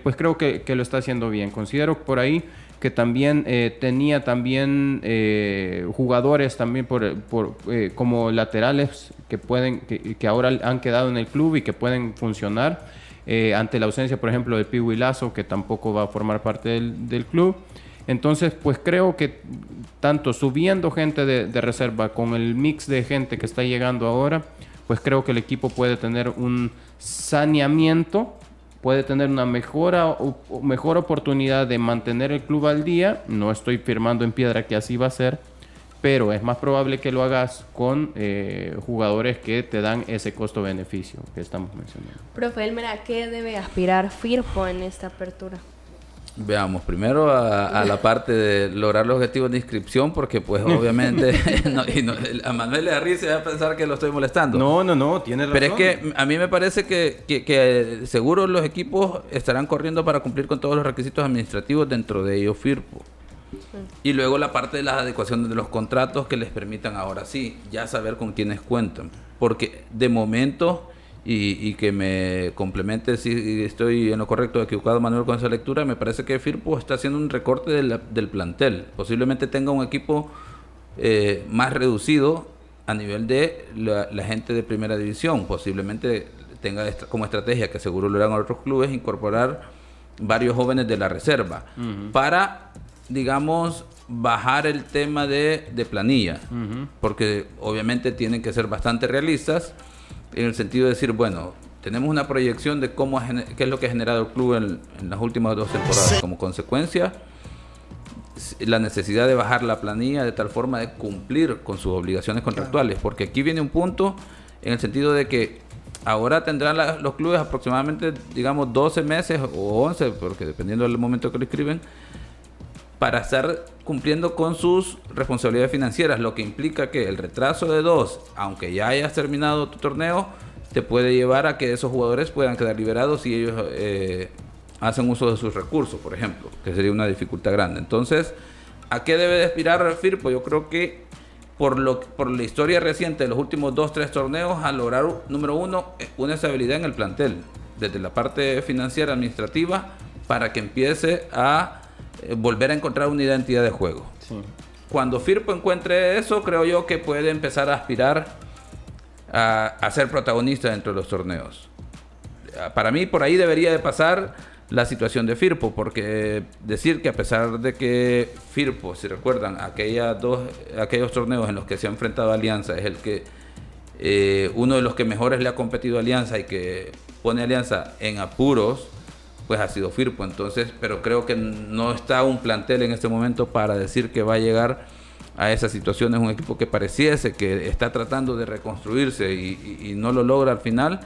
Speaker 4: pues creo que, que lo está haciendo bien. Considero por ahí que también eh, tenía también eh, jugadores también por, eh, como laterales que pueden que, ahora han quedado en el club y que pueden funcionar ante la ausencia por ejemplo de Piwi Lazo que tampoco va a formar parte del, del club. Entonces, pues creo que tanto subiendo gente de, de reserva con el mix de gente que está llegando ahora, pues creo que el equipo puede tener un saneamiento, puede tener una mejora, o- mejor oportunidad de mantener el club al día. No estoy firmando en piedra que así va a ser, pero es más probable que lo hagas con eh, jugadores que te dan ese costo-beneficio que estamos mencionando.
Speaker 2: Profe Elmer, ¿a qué debe aspirar Firpo en esta apertura?
Speaker 5: Veamos, primero a, a la parte de lograr los objetivos de inscripción, porque pues obviamente no- y no- a Manuel le da risa y va a pensar que lo estoy molestando.
Speaker 4: No, no, no, tiene razón.
Speaker 5: Pero es que a mí me parece que, que- que seguro los equipos estarán corriendo para cumplir con todos los requisitos administrativos, dentro de ellos FIRPO. Y luego la parte de las adecuaciones de los contratos que les permitan ahora sí, ya saber con quiénes cuentan. Porque de momento, y, y que me complemente si estoy en lo correcto o equivocado Manuel con esa lectura, me parece que Firpo está haciendo un recorte de la- del plantel. Posiblemente tenga un equipo eh, más reducido a nivel de la, la gente de primera división. Posiblemente tenga esta- como estrategia, que seguro lo harán otros clubes, incorporar varios jóvenes de la reserva para, digamos, bajar el tema de, de planilla. Porque obviamente tienen que ser bastante realistas en el sentido de decir, bueno, tenemos una proyección de cómo ha qué es lo que ha generado el club en, en las últimas dos temporadas. Como consecuencia, la necesidad de bajar la planilla de tal forma de cumplir con sus obligaciones contractuales. Porque aquí viene un punto en el sentido de que ahora tendrán la- los clubes aproximadamente, digamos, 12 meses o 11, porque dependiendo del momento que lo escriben, para estar cumpliendo con sus responsabilidades financieras, lo que implica que el retraso de dos, aunque ya hayas terminado tu torneo, te puede llevar a que esos jugadores puedan quedar liberados si ellos eh, hacen uso de sus recursos, por ejemplo, que sería una dificultad grande. Entonces, ¿a qué debe de aspirar Firpo? Yo creo que por, lo, por la historia reciente de los últimos dos, tres torneos, a lograr, número uno, una estabilidad en el plantel, desde la parte financiera, administrativa, para que empiece a volver a encontrar una identidad de juego. Cuando Firpo encuentre eso, creo yo que puede empezar a aspirar a, a ser protagonista dentro de los torneos. Ah, Para mí, por ahí debería de pasar la situación de Firpo, porque decir que a pesar de que Firpo, si recuerdan, aquellas dos, aquellos torneos en los que se ha enfrentado a Alianza, es el que eh, uno de los que mejores le ha competido a Alianza y que pone a Alianza en apuros, pues ha sido Firpo. Entonces, pero creo que no está un plantel en este momento para decir que va a llegar a esa situación. Es un equipo que pareciese que está tratando de reconstruirse y, no lo logra al final.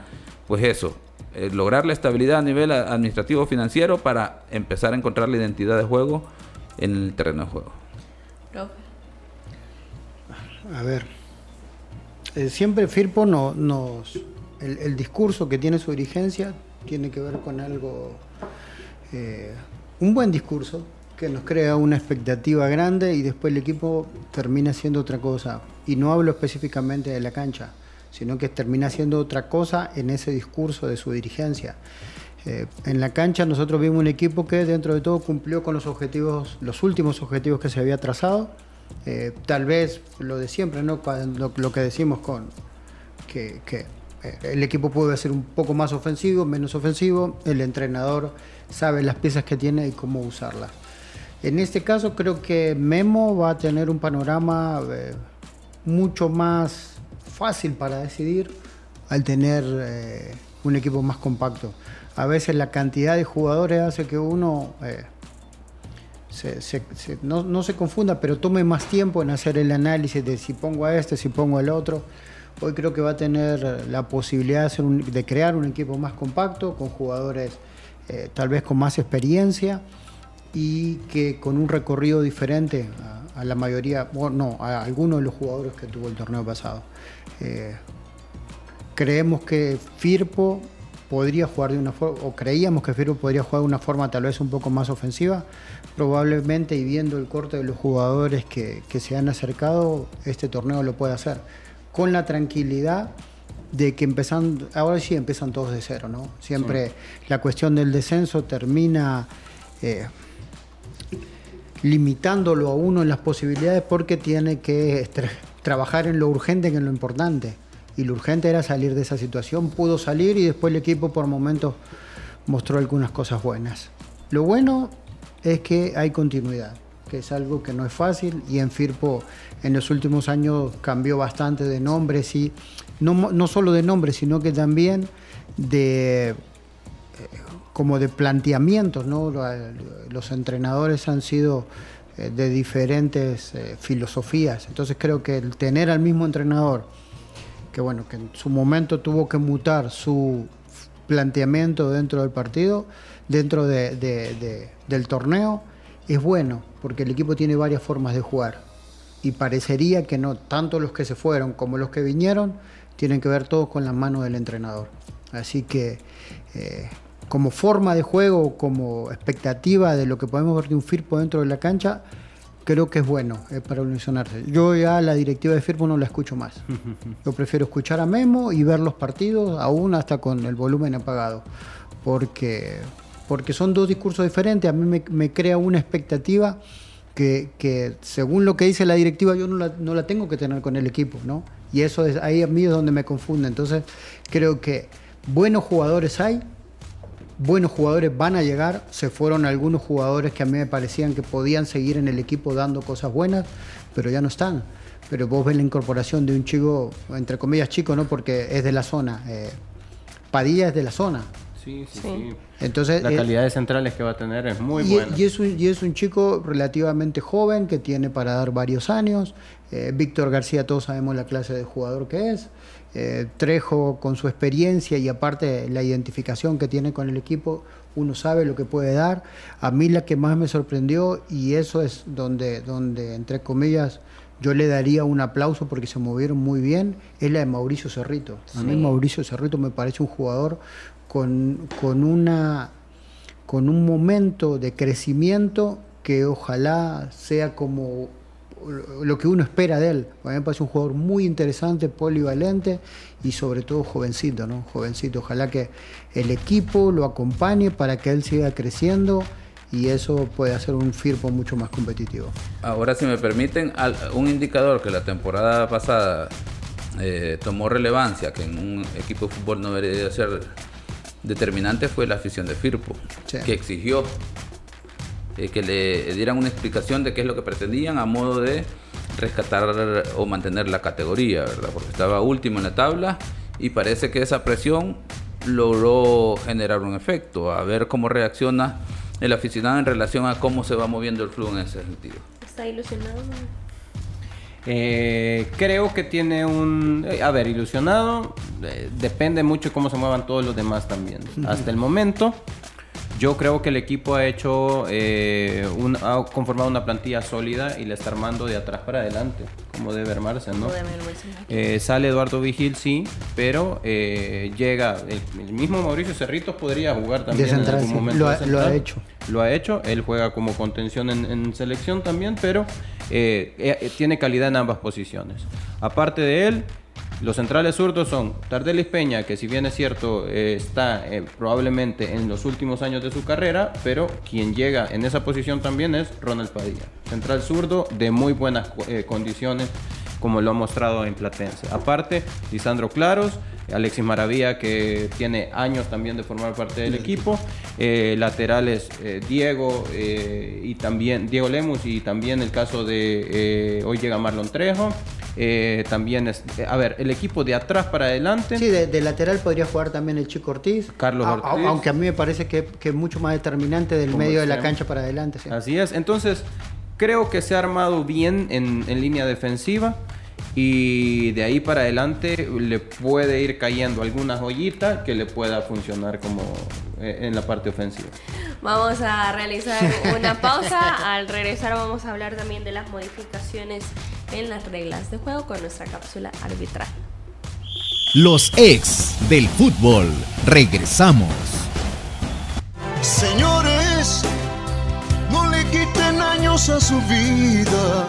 Speaker 5: Pues eso, eh, lograr la estabilidad a nivel administrativo financiero para empezar a encontrar la identidad de juego en el terreno de juego.
Speaker 3: A ver, eh, siempre Firpo no, nos... El discurso que tiene su dirigencia tiene que ver con algo, eh, un buen discurso que nos crea una expectativa grande y después el equipo termina haciendo otra cosa. Y no hablo específicamente de la cancha, sino que termina haciendo otra cosa en ese discurso de su dirigencia. Eh, en la cancha nosotros vimos un equipo que dentro de todo cumplió con los objetivos, los últimos objetivos que se había trazado. Eh, tal vez lo de siempre, ¿no? Lo, que decimos con que, el equipo puede ser un poco más ofensivo, menos ofensivo, el entrenador sabe las piezas que tiene y cómo usarlas. En este caso creo que Memo va a tener un panorama eh, mucho más fácil para decidir al tener eh, un equipo más compacto. A veces la cantidad de jugadores hace que uno eh, no se confunda, pero tome más tiempo en hacer el análisis de si pongo a este, si pongo al otro. Hoy creo que va a tener la posibilidad de, hacer un- de crear un equipo más compacto, con jugadores eh, tal vez con más experiencia y que con un recorrido diferente a, la mayoría, o no, a algunos de los jugadores que tuvo el torneo pasado. Eh, creemos que Firpo podría jugar de una forma, o creíamos que Firpo podría jugar de una forma tal vez un poco más ofensiva. Probablemente, y viendo el corte de los jugadores que se han acercado, este torneo lo puede hacer. Con la tranquilidad de que empezando, ahora sí empiezan todos de cero, ¿no? Siempre la cuestión del descenso termina eh, limitándolo a uno en las posibilidades porque tiene que tra- trabajar en lo urgente que en lo importante. Y lo urgente era salir de esa situación. Pudo salir y después el equipo por momentos mostró algunas cosas buenas. Lo bueno es que hay continuidad, que es algo que no es fácil y en Firpo en los últimos años cambió bastante de nombres y no, no solo de nombres, sino que también de como de planteamientos, ¿no? Lo- Los entrenadores han sido eh, de diferentes eh, filosofías. Entonces creo que el tener al mismo entrenador, que bueno, que en su momento tuvo que mutar su planteamiento dentro del partido, dentro de- de- de- del torneo, es bueno, porque el equipo tiene varias formas de jugar. Y parecería que no, tanto los que se fueron como los que vinieron, tienen que ver todos con las manos del entrenador. Así que eh, como forma de juego, como expectativa de lo que podemos ver de un Firpo dentro de la cancha, creo que es bueno eh, para ilusionarse. Yo ya la directiva de Firpo no la escucho más. Yo prefiero escuchar a Memo y ver los partidos, aún hasta con el volumen apagado. Porque, porque son dos discursos diferentes. A mí me, crea una expectativa que, según lo que dice la directiva yo no la, no la tengo que tener con el equipo, ¿no? Y eso es ahí a mí es donde me confunde. Entonces creo que buenos jugadores hay, buenos jugadores van a llegar. Se fueron algunos jugadores que a mí me parecían que podían seguir en el equipo dando cosas buenas, pero ya no están. Pero vos ves la incorporación de un chico, entre comillas chico, ¿no? Porque es de la zona. eh, Padilla es de la zona.
Speaker 4: Sí, sí,
Speaker 2: Sí.
Speaker 4: sí.
Speaker 3: Entonces,
Speaker 4: La
Speaker 3: eh,
Speaker 4: calidad de centrales que va a tener es muy
Speaker 3: y,
Speaker 4: buena.
Speaker 3: y es un, y es un chico relativamente joven que tiene para dar varios años. Eh, Víctor García, todos sabemos la clase de jugador que es. Eh, Trejo, con su experiencia y aparte la identificación que tiene con el equipo, uno sabe lo que puede dar. A mí la que más me sorprendió, y eso es donde, donde entre comillas, yo le daría un aplauso porque se movieron muy bien, es la de Mauricio Cerrito. A mí
Speaker 2: Sí.
Speaker 3: Mauricio Cerrito me parece un jugador con, con una con un momento de crecimiento que ojalá sea como lo que uno espera de él. A mí me parece un jugador muy interesante, polivalente y sobre todo jovencito, ¿no? Jovencito. Ojalá que el equipo lo acompañe para que él siga creciendo y eso pueda hacer un Firpo mucho más competitivo.
Speaker 5: Ahora, si me permiten, un indicador que la temporada pasada eh, tomó relevancia, que en un equipo de fútbol no debería ser determinante, fue la afición de Firpo,
Speaker 3: Sí.
Speaker 5: que exigió eh, que le dieran una explicación de qué es lo que pretendían a modo de rescatar o mantener la categoría, ¿verdad? Porque estaba último en la tabla y parece que esa presión logró generar un efecto, a ver cómo reacciona el aficionado en relación a cómo se va moviendo el flujo en ese sentido.
Speaker 2: Está ilusionado.
Speaker 4: Eh, creo que tiene un... eh, a ver, ilusionado. eh, depende mucho cómo se muevan todos los demás también. Hasta el momento, yo creo que el equipo ha hecho... eh, un- ha conformado una plantilla sólida y le está armando de atrás para adelante, como debe armarse, ¿no? Eh, sale Eduardo Vigil, sí, pero eh, llega... El, el mismo Mauricio Cerritos podría jugar también en algún
Speaker 3: sí.
Speaker 4: momento.
Speaker 3: Lo
Speaker 4: de
Speaker 3: ha- lo ha hecho.
Speaker 4: Lo ha hecho, él juega como contención en, en selección también, pero eh, eh, tiene calidad en ambas posiciones. Aparte de él, los centrales zurdos son Tardelis Peña, que si bien es cierto, eh, está eh, probablemente en los últimos años de su carrera, pero quien llega en esa posición también es Ronald Padilla. Central zurdo de muy buenas eh, condiciones, como lo ha mostrado en Platense. Aparte, Lisandro Claros, Alexis Maravilla, que tiene años también de formar parte del equipo. Eh, laterales eh, Diego eh, y también Diego Lemus y también el caso de eh, hoy llega Marlon Trejo. También es, a ver, el equipo de atrás para adelante.
Speaker 3: Sí, de, de lateral podría jugar también el Chico Ortiz.
Speaker 4: Carlos
Speaker 3: A- a-
Speaker 4: Ortiz.
Speaker 3: aunque a mí me parece que, que es mucho más determinante del medio de la cancha para adelante. sí.
Speaker 4: Así es. Entonces, creo que se ha armado bien en, en línea defensiva. Y de ahí para adelante le puede ir cayendo alguna joyita que le pueda funcionar como eh, en la parte ofensiva.
Speaker 2: Vamos a realizar una pausa. Al regresar vamos a hablar también de las modificaciones en las reglas de juego con nuestra cápsula arbitral.
Speaker 1: Los ex del fútbol. Regresamos.
Speaker 8: Señores, no le quiten años a su vida,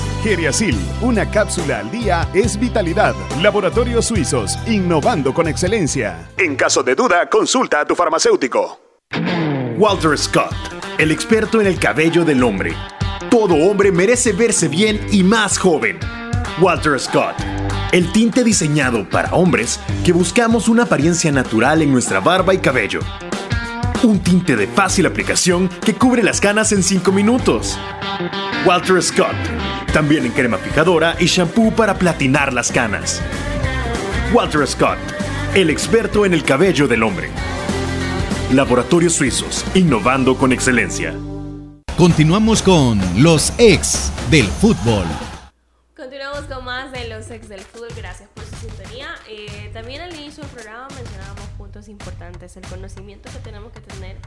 Speaker 9: Geriasil, una cápsula al día es vitalidad. Laboratorios Suizos, innovando con excelencia. En caso de duda, consulta a tu farmacéutico.
Speaker 10: Walter Scott, el experto en el cabello del hombre. Todo hombre merece verse bien y más joven. Walter Scott, el tinte diseñado para hombres que buscamos una apariencia natural en nuestra barba y cabello. Un tinte de fácil aplicación que cubre las canas en 5 minutos. Walter Scott, también en crema fijadora y shampoo para platinar las canas. Walter Scott, el experto en el cabello del hombre. Laboratorios Suizos, innovando con excelencia.
Speaker 1: Continuamos con los ex del fútbol.
Speaker 2: Continuamos con más de los ex del fútbol. Gracias por su sintonía. Eh, también al inicio del programa mencionábamos puntos importantes, el conocimiento que tenemos que tener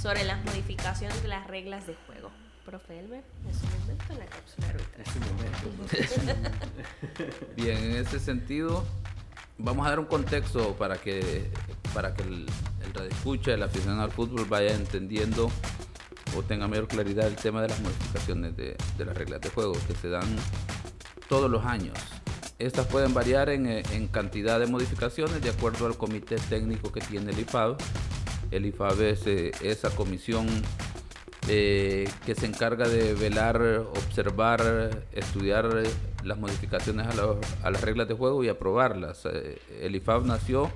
Speaker 2: sobre las modificaciones de las reglas de juego. Profe Elmer, es un momento en la cápsula arbitral.
Speaker 5: Bien, en ese sentido, vamos a dar un contexto para que, para que el, el radioescucha, el aficionado al fútbol vaya entendiendo o tenga mayor claridad el tema de las modificaciones de, de las reglas de juego que se dan todos los años. Estas pueden variar en, eh, en cantidad de modificaciones de acuerdo al comité técnico que tiene el IFAB. El IFAB es eh, esa comisión eh, que se encarga de velar, observar, estudiar eh, las modificaciones a, la- a las reglas de juego y aprobarlas. El IFAB nació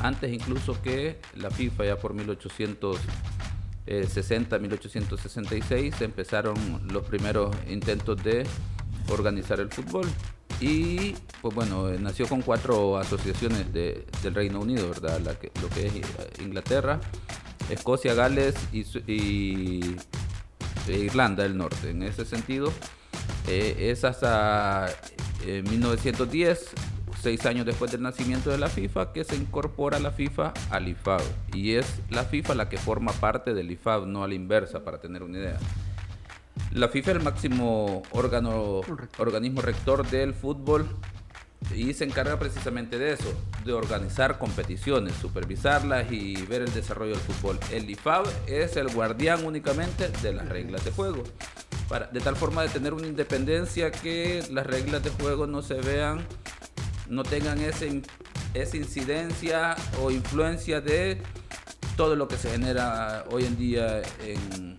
Speaker 5: antes incluso que la FIFA, ya por 1860, 1866, empezaron los primeros intentos de organizar el fútbol. Y pues bueno, eh, nació con cuatro asociaciones de- del Reino Unido, ¿verdad? La lo que es eh, Inglaterra, Escocia, Gales y, e Irlanda del Norte. En ese sentido, eh, es hasta eh, 1910, seis años después del nacimiento de la FIFA, que se incorpora la FIFA al IFAB. Y es la FIFA la que forma parte del IFAB, no a la inversa, para tener una idea. La FIFA es el máximo órgano, organismo rector del fútbol y se encarga precisamente de eso, de organizar competiciones, supervisarlas y ver el desarrollo del fútbol. El IFAB es el guardián únicamente de las reglas de juego, para, de tal forma de tener una independencia que las reglas de juego no se vean, no tengan ese, esa incidencia o influencia de todo lo que se genera hoy en día en,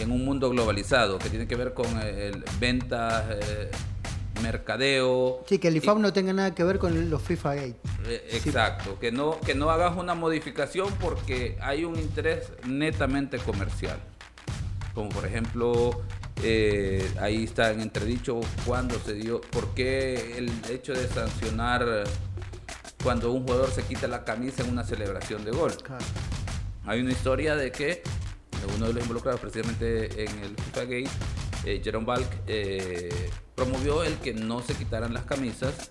Speaker 5: en un mundo globalizado, que tiene que ver con el ventas, eh, mercadeo.
Speaker 3: Sí, que el IFAB no tenga nada que ver con los FIFA Gate.
Speaker 5: Eh, Exacto, que no, que no hagas una modificación porque hay un interés netamente comercial. Como por ejemplo, eh, ahí está en entredicho cuando se dio, por qué el hecho de sancionar cuando un jugador se quita la camisa en una celebración de gol. Hay una historia de que uno de los involucrados precisamente en el FIFA Gate, eh, Jerome Balk, eh, promovió el que no se quitaran las camisas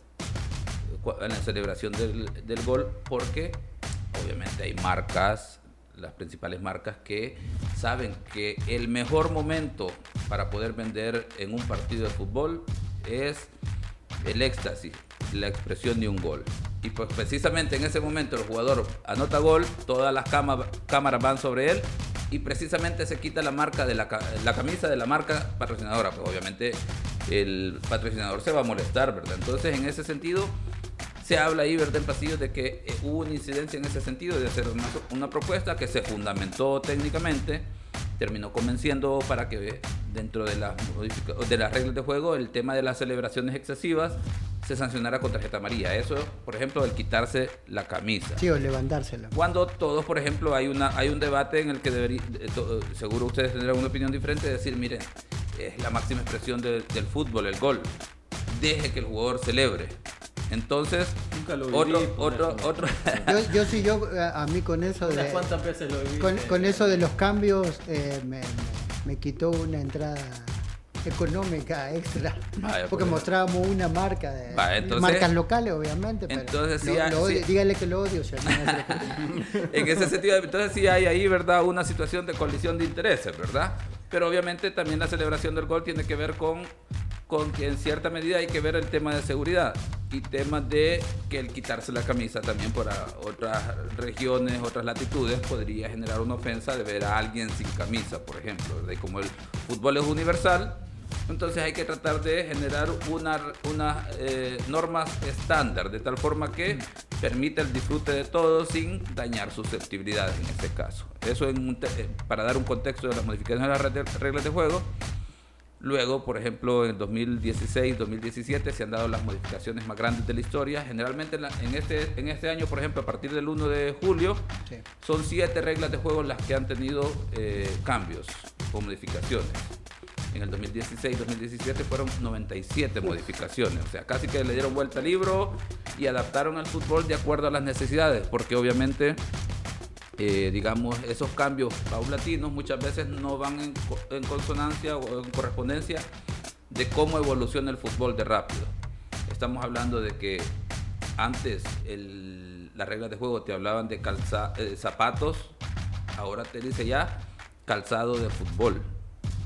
Speaker 5: cua- en la celebración del, del gol porque obviamente hay marcas, las principales marcas que saben que el mejor momento para poder vender en un partido de fútbol es el éxtasis, la expresión de un gol. Y pues precisamente en ese momento el jugador anota gol, todas las cámaras van sobre él y precisamente se quita la marca de la, la camisa de la marca patrocinadora. Pues obviamente el patrocinador se va a molestar, ¿verdad? Entonces en ese sentido se habla ahí, ¿verdad? En pasillos de que eh, hubo una incidencia en ese sentido de hacer una, una propuesta que se fundamentó técnicamente, terminó convenciendo para que dentro de las, de las reglas de juego el tema de las celebraciones excesivas se sancionara con tarjeta amarilla. Eso, por ejemplo, el quitarse la camisa.
Speaker 3: Sí, o levantársela.
Speaker 5: Cuando todos, por ejemplo, hay, una, hay un debate en el que debería, eh, to- seguro ustedes tendrán una opinión diferente, de decir, miren, es la máxima expresión del fútbol, el gol. Deje que el jugador celebre. Entonces,
Speaker 4: lo viví,
Speaker 5: otro,
Speaker 4: por
Speaker 5: otro,
Speaker 4: eso.
Speaker 5: otro.
Speaker 3: Yo, yo sí, yo eh, a mí con eso de...
Speaker 4: Unas cuantas veces lo viví.
Speaker 3: Con, con eso de los cambios eh, me, me- me quitó una entrada económica extra.
Speaker 5: Vaya,
Speaker 3: porque
Speaker 5: pues.
Speaker 3: mostrábamos una marca de
Speaker 5: Vaya, entonces-
Speaker 3: marcas locales, obviamente. Pero
Speaker 5: Entonces sí
Speaker 3: lo- lo odio-
Speaker 5: sí.
Speaker 3: dígale que lo odio. si
Speaker 5: en ese sentido, entonces sí hay ahí, ¿verdad? Una situación de colisión de intereses, ¿verdad? Pero obviamente también la celebración del gol tiene que ver con, con que en cierta medida hay que ver el tema de seguridad y temas de que el quitarse la camisa también por a- otras regiones, otras latitudes, podría generar una ofensa de ver a alguien sin camisa, por ejemplo, ¿verdad? Como el fútbol es universal, entonces hay que tratar de generar una, unas eh, normas estándar, de tal forma que permita el disfrute de todos sin dañar susceptibilidades en este caso. Eso en eh, para dar un contexto de las modificaciones de las re- reglas de juego. Luego, por ejemplo, en 2016-2017 se han dado las modificaciones más grandes de la historia. Generalmente en, la- en este, en este año, por ejemplo, a partir del 1 de julio,
Speaker 3: Sí.
Speaker 5: son siete reglas de juego las que han tenido eh, cambios o modificaciones. En el 2016-2017 fueron 97 modificaciones. O sea, casi que le dieron vuelta al libro y adaptaron al fútbol de acuerdo a las necesidades. Porque obviamente, eh, digamos, esos cambios paulatinos muchas veces no van en, co- en consonancia o en correspondencia de cómo evoluciona el fútbol de rápido. Estamos hablando de que antes el- las reglas de juego te hablaban de calza, eh, zapatos, ahora te dice ya calzado de fútbol.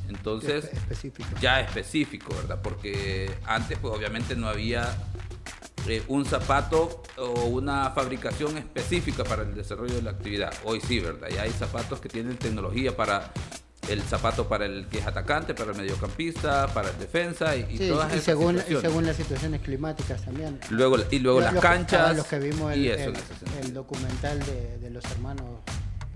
Speaker 5: Entonces,
Speaker 3: específico.
Speaker 5: ya específico, ¿verdad? Porque antes, pues obviamente no había eh, un zapato o una fabricación específica para el desarrollo de la actividad. Hoy sí, ¿verdad? Ya hay zapatos que tienen tecnología para el zapato para el que es atacante, para el mediocampista, para el defensa y, y
Speaker 3: Sí,
Speaker 5: todas
Speaker 3: y
Speaker 5: esas
Speaker 3: según, y según las situaciones climáticas también.
Speaker 5: Luego, y luego las canchas
Speaker 3: los que vimos el,
Speaker 5: eso
Speaker 3: el documental de, de los hermanos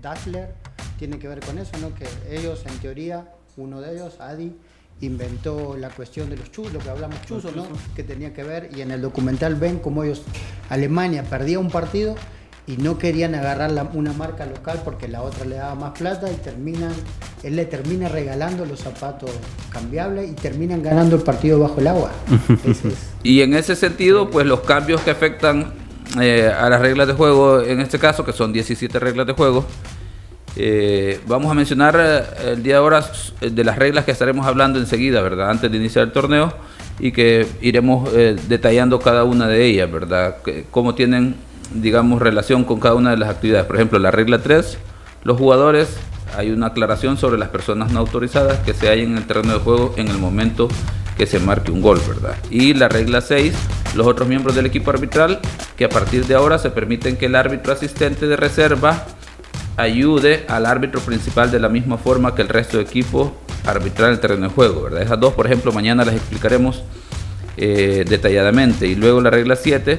Speaker 3: Dassler tiene que ver con eso, ¿no? Que ellos, en teoría, uno de ellos, Adi, inventó la cuestión de los chuzos, lo que hablamos chuzos, ¿no? Que tenía que ver, y en el documental ven cómo ellos, Alemania perdía un partido y no querían agarrar la- una marca local porque la otra le daba más plata y terminan, él le termina regalando los zapatos cambiables y terminan ganando el partido bajo el agua. Es-
Speaker 5: Y en ese sentido, pues los cambios que afectan eh, a las reglas de juego, en este caso, que son 17 reglas de juego, eh, vamos a mencionar eh, el día de ahora eh, de las reglas que estaremos hablando enseguida, ¿verdad? Antes de iniciar el torneo y que iremos detallando cada una de ellas, ¿verdad? Cómo tienen, digamos, relación con cada una de las actividades. Por ejemplo, la regla 3, los jugadores, hay una aclaración sobre las personas no autorizadas que se hallen en el terreno de juego en el momento que se marque un gol, ¿verdad? Y la regla 6, los otros miembros del equipo arbitral, que a partir de ahora se permiten que el árbitro asistente de reserva ayude al árbitro principal de la misma forma que el resto de equipos arbitrar el terreno de juego, ¿verdad? Esas dos, por ejemplo, mañana las explicaremos eh, detalladamente. Y luego la regla 7,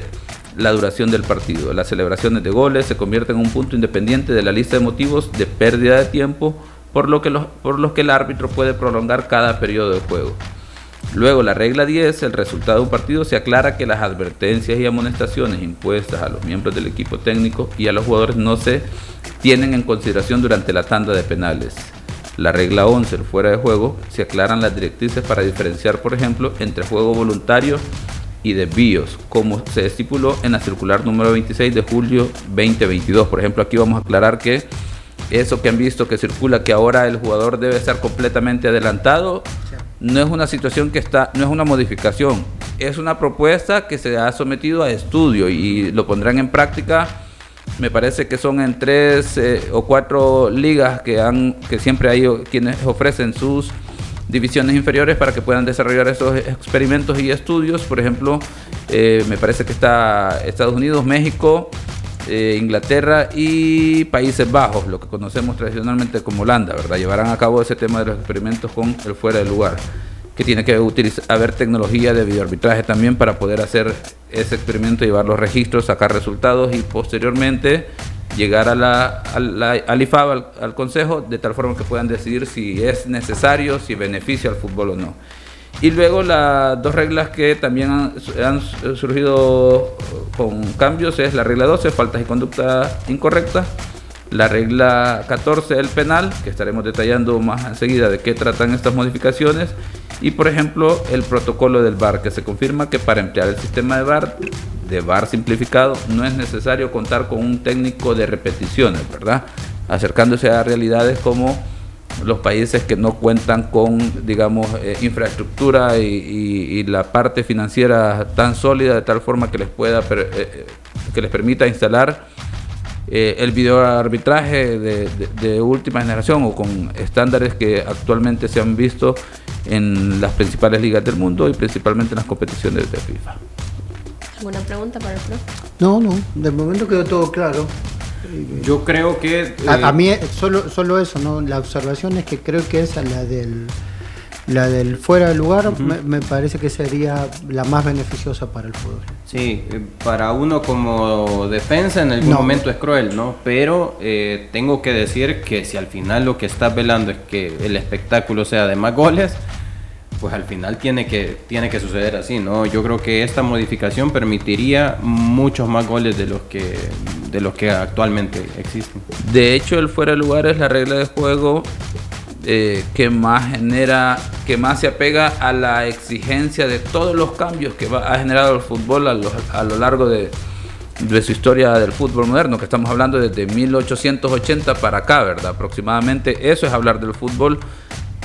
Speaker 5: la duración del partido. Las celebraciones de goles se convierten en un punto independiente de la lista de motivos de pérdida de tiempo por lo que, los, por los que el árbitro puede prolongar cada periodo de juego. Luego, la regla 10, el resultado de un partido, se aclara que las advertencias y amonestaciones impuestas a los miembros del equipo técnico y a los jugadores no se tienen en consideración durante la tanda de penales. La regla 11, el fuera de juego, se aclaran las directrices para diferenciar, por ejemplo, entre juego voluntario y desvíos, como se estipuló en la circular número 26 de julio 2022. Por ejemplo, aquí vamos a aclarar que eso que han visto que circula, que ahora el jugador debe estar completamente adelantado, no es una situación que está, no es una modificación, es una propuesta que se ha sometido a estudio y lo pondrán en práctica. Me parece que son en tres eh, o cuatro ligas que han, que siempre hay quienes ofrecen sus divisiones inferiores para que puedan desarrollar esos experimentos y estudios. Por ejemplo, eh, me parece que está Estados Unidos, México, eh, Inglaterra y Países Bajos, lo que conocemos tradicionalmente como Holanda, ¿verdad? Llevarán a cabo ese tema de los experimentos con el fuera de lugar, que tiene que utilizar, haber tecnología de videoarbitraje también para poder hacer ese experimento, llevar los registros, sacar resultados y posteriormente llegar a la, a al IFAB, al consejo, de tal forma que puedan decidir si es necesario, si beneficia al fútbol o no. Y luego las dos reglas que también han, han surgido con cambios es la regla 12, faltas y conducta incorrecta, la regla 14, el penal, que estaremos detallando más enseguida de qué tratan estas modificaciones, y por ejemplo el protocolo del VAR, que se confirma que para emplear el sistema de VAR, de VAR simplificado, no es necesario contar con un técnico de repeticiones, ¿verdad? Acercándose a realidades como los países que no cuentan con, digamos, eh, infraestructura y, y- y la parte financiera tan sólida de tal forma que les pueda, per- eh, eh, que les permita instalar eh, el videoarbitraje de, de, de última generación o con estándares que actualmente se han visto en las principales ligas del mundo y principalmente en las competiciones de FIFA.
Speaker 2: ¿Alguna pregunta para el profe?
Speaker 3: No, no, de momento quedó todo claro.
Speaker 4: Yo creo que...
Speaker 3: A,
Speaker 4: eh,
Speaker 3: a mí eh, solo, solo eso, ¿no? La observación es que creo que esa, la del, la del fuera de lugar, me, me parece que sería la más beneficiosa para el fútbol.
Speaker 4: Sí, eh, para uno como defensa en algún
Speaker 3: No.
Speaker 4: momento es cruel, ¿no? Pero eh, tengo que decir que si al final lo que estás velando es que el espectáculo sea de más goles, pues al final tiene que, tiene que suceder así, ¿no? Yo creo que esta modificación permitiría muchos más goles de los que, de los que actualmente existen.
Speaker 5: De hecho, el fuera de lugar es la regla de juego eh, que más genera, que más se apega a la exigencia de todos los cambios que va- ha generado el fútbol a lo, a lo largo de, de su historia del fútbol moderno, que estamos hablando desde 1880 para acá, ¿verdad? Aproximadamente eso es hablar del fútbol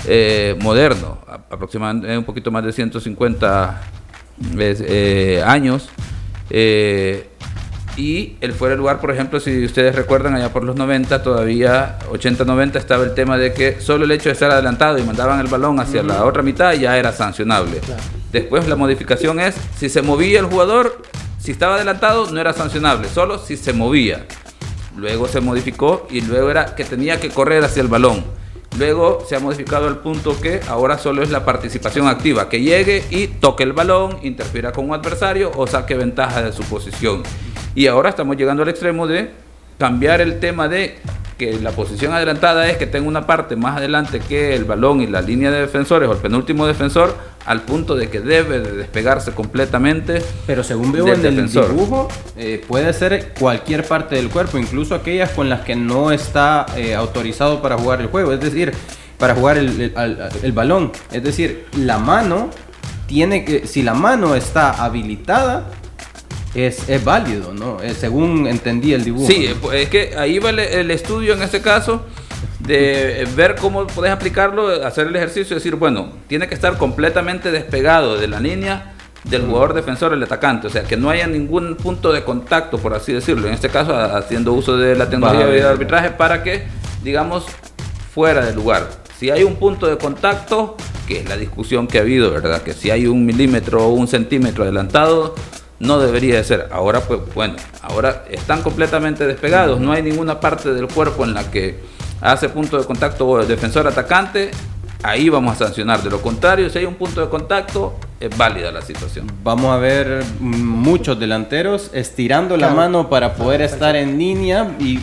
Speaker 5: eh, moderno, aproximadamente un poquito más de 150 es, eh, años. Eh, y el fuera de lugar, por ejemplo, si ustedes recuerdan, allá por los 90, todavía 80-90 estaba el tema de que solo el hecho de estar adelantado y mandaban el balón hacia la otra mitad ya era sancionable. Después la modificación es, si se movía el jugador, si estaba adelantado no era sancionable, solo si se movía. Luego se modificó y luego era que tenía que correr hacia el balón. Luego se ha modificado el punto que ahora solo es la participación activa, que llegue y toque el balón, interfiera con un adversario o saque ventaja de su posición. Y ahora estamos llegando al extremo de cambiar el tema de que la posición adelantada es que tenga una parte más adelante que el balón y la línea de defensores o el penúltimo defensor al punto de que debe de despegarse completamente.
Speaker 4: Pero según veo en el dibujo, eh, puede ser cualquier parte del cuerpo, incluso aquellas con las que no está eh, autorizado para jugar el juego, es decir, para jugar el, el- al- el balón. Es decir, la mano tiene que, si la mano está habilitada, es, es válido, ¿no? Eh, según entendí el dibujo.
Speaker 5: Sí, pues, es que ahí va el estudio en este caso de ver cómo puedes aplicarlo, hacer el ejercicio y decir, bueno, tiene que estar completamente despegado de la línea del jugador defensor el atacante, o sea, que no haya ningún punto de contacto, por así decirlo, en este caso haciendo uso de la tecnología de arbitraje para que, digamos, fuera del lugar. Si hay un punto de contacto, que es la discusión que ha habido, ¿verdad? Que si hay un milímetro o un centímetro adelantado, no debería de ser. Ahora, pues bueno, ahora están completamente despegados, no hay ninguna parte del cuerpo en la que hace punto de contacto el defensor atacante, ahí vamos a sancionar. De lo contrario, si hay un punto de contacto, es válida la situación.
Speaker 4: Vamos a ver muchos delanteros estirando la mano para poder estar en línea y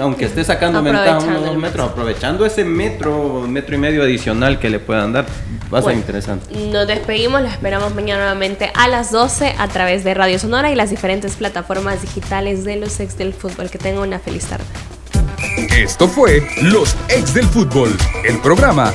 Speaker 4: aunque esté sacando ventaja unos
Speaker 2: Aprovechando
Speaker 4: dos metros, aprovechando ese metro, metro y medio adicional que le puedan dar. Va a ser
Speaker 2: Bueno.
Speaker 4: interesante.
Speaker 2: Nos despedimos, lo esperamos mañana nuevamente a las 12 a través de Radio Sonora y las diferentes plataformas digitales de los ex del fútbol. Que tengan una feliz tarde.
Speaker 6: Esto fue Los Ex del Fútbol, el programa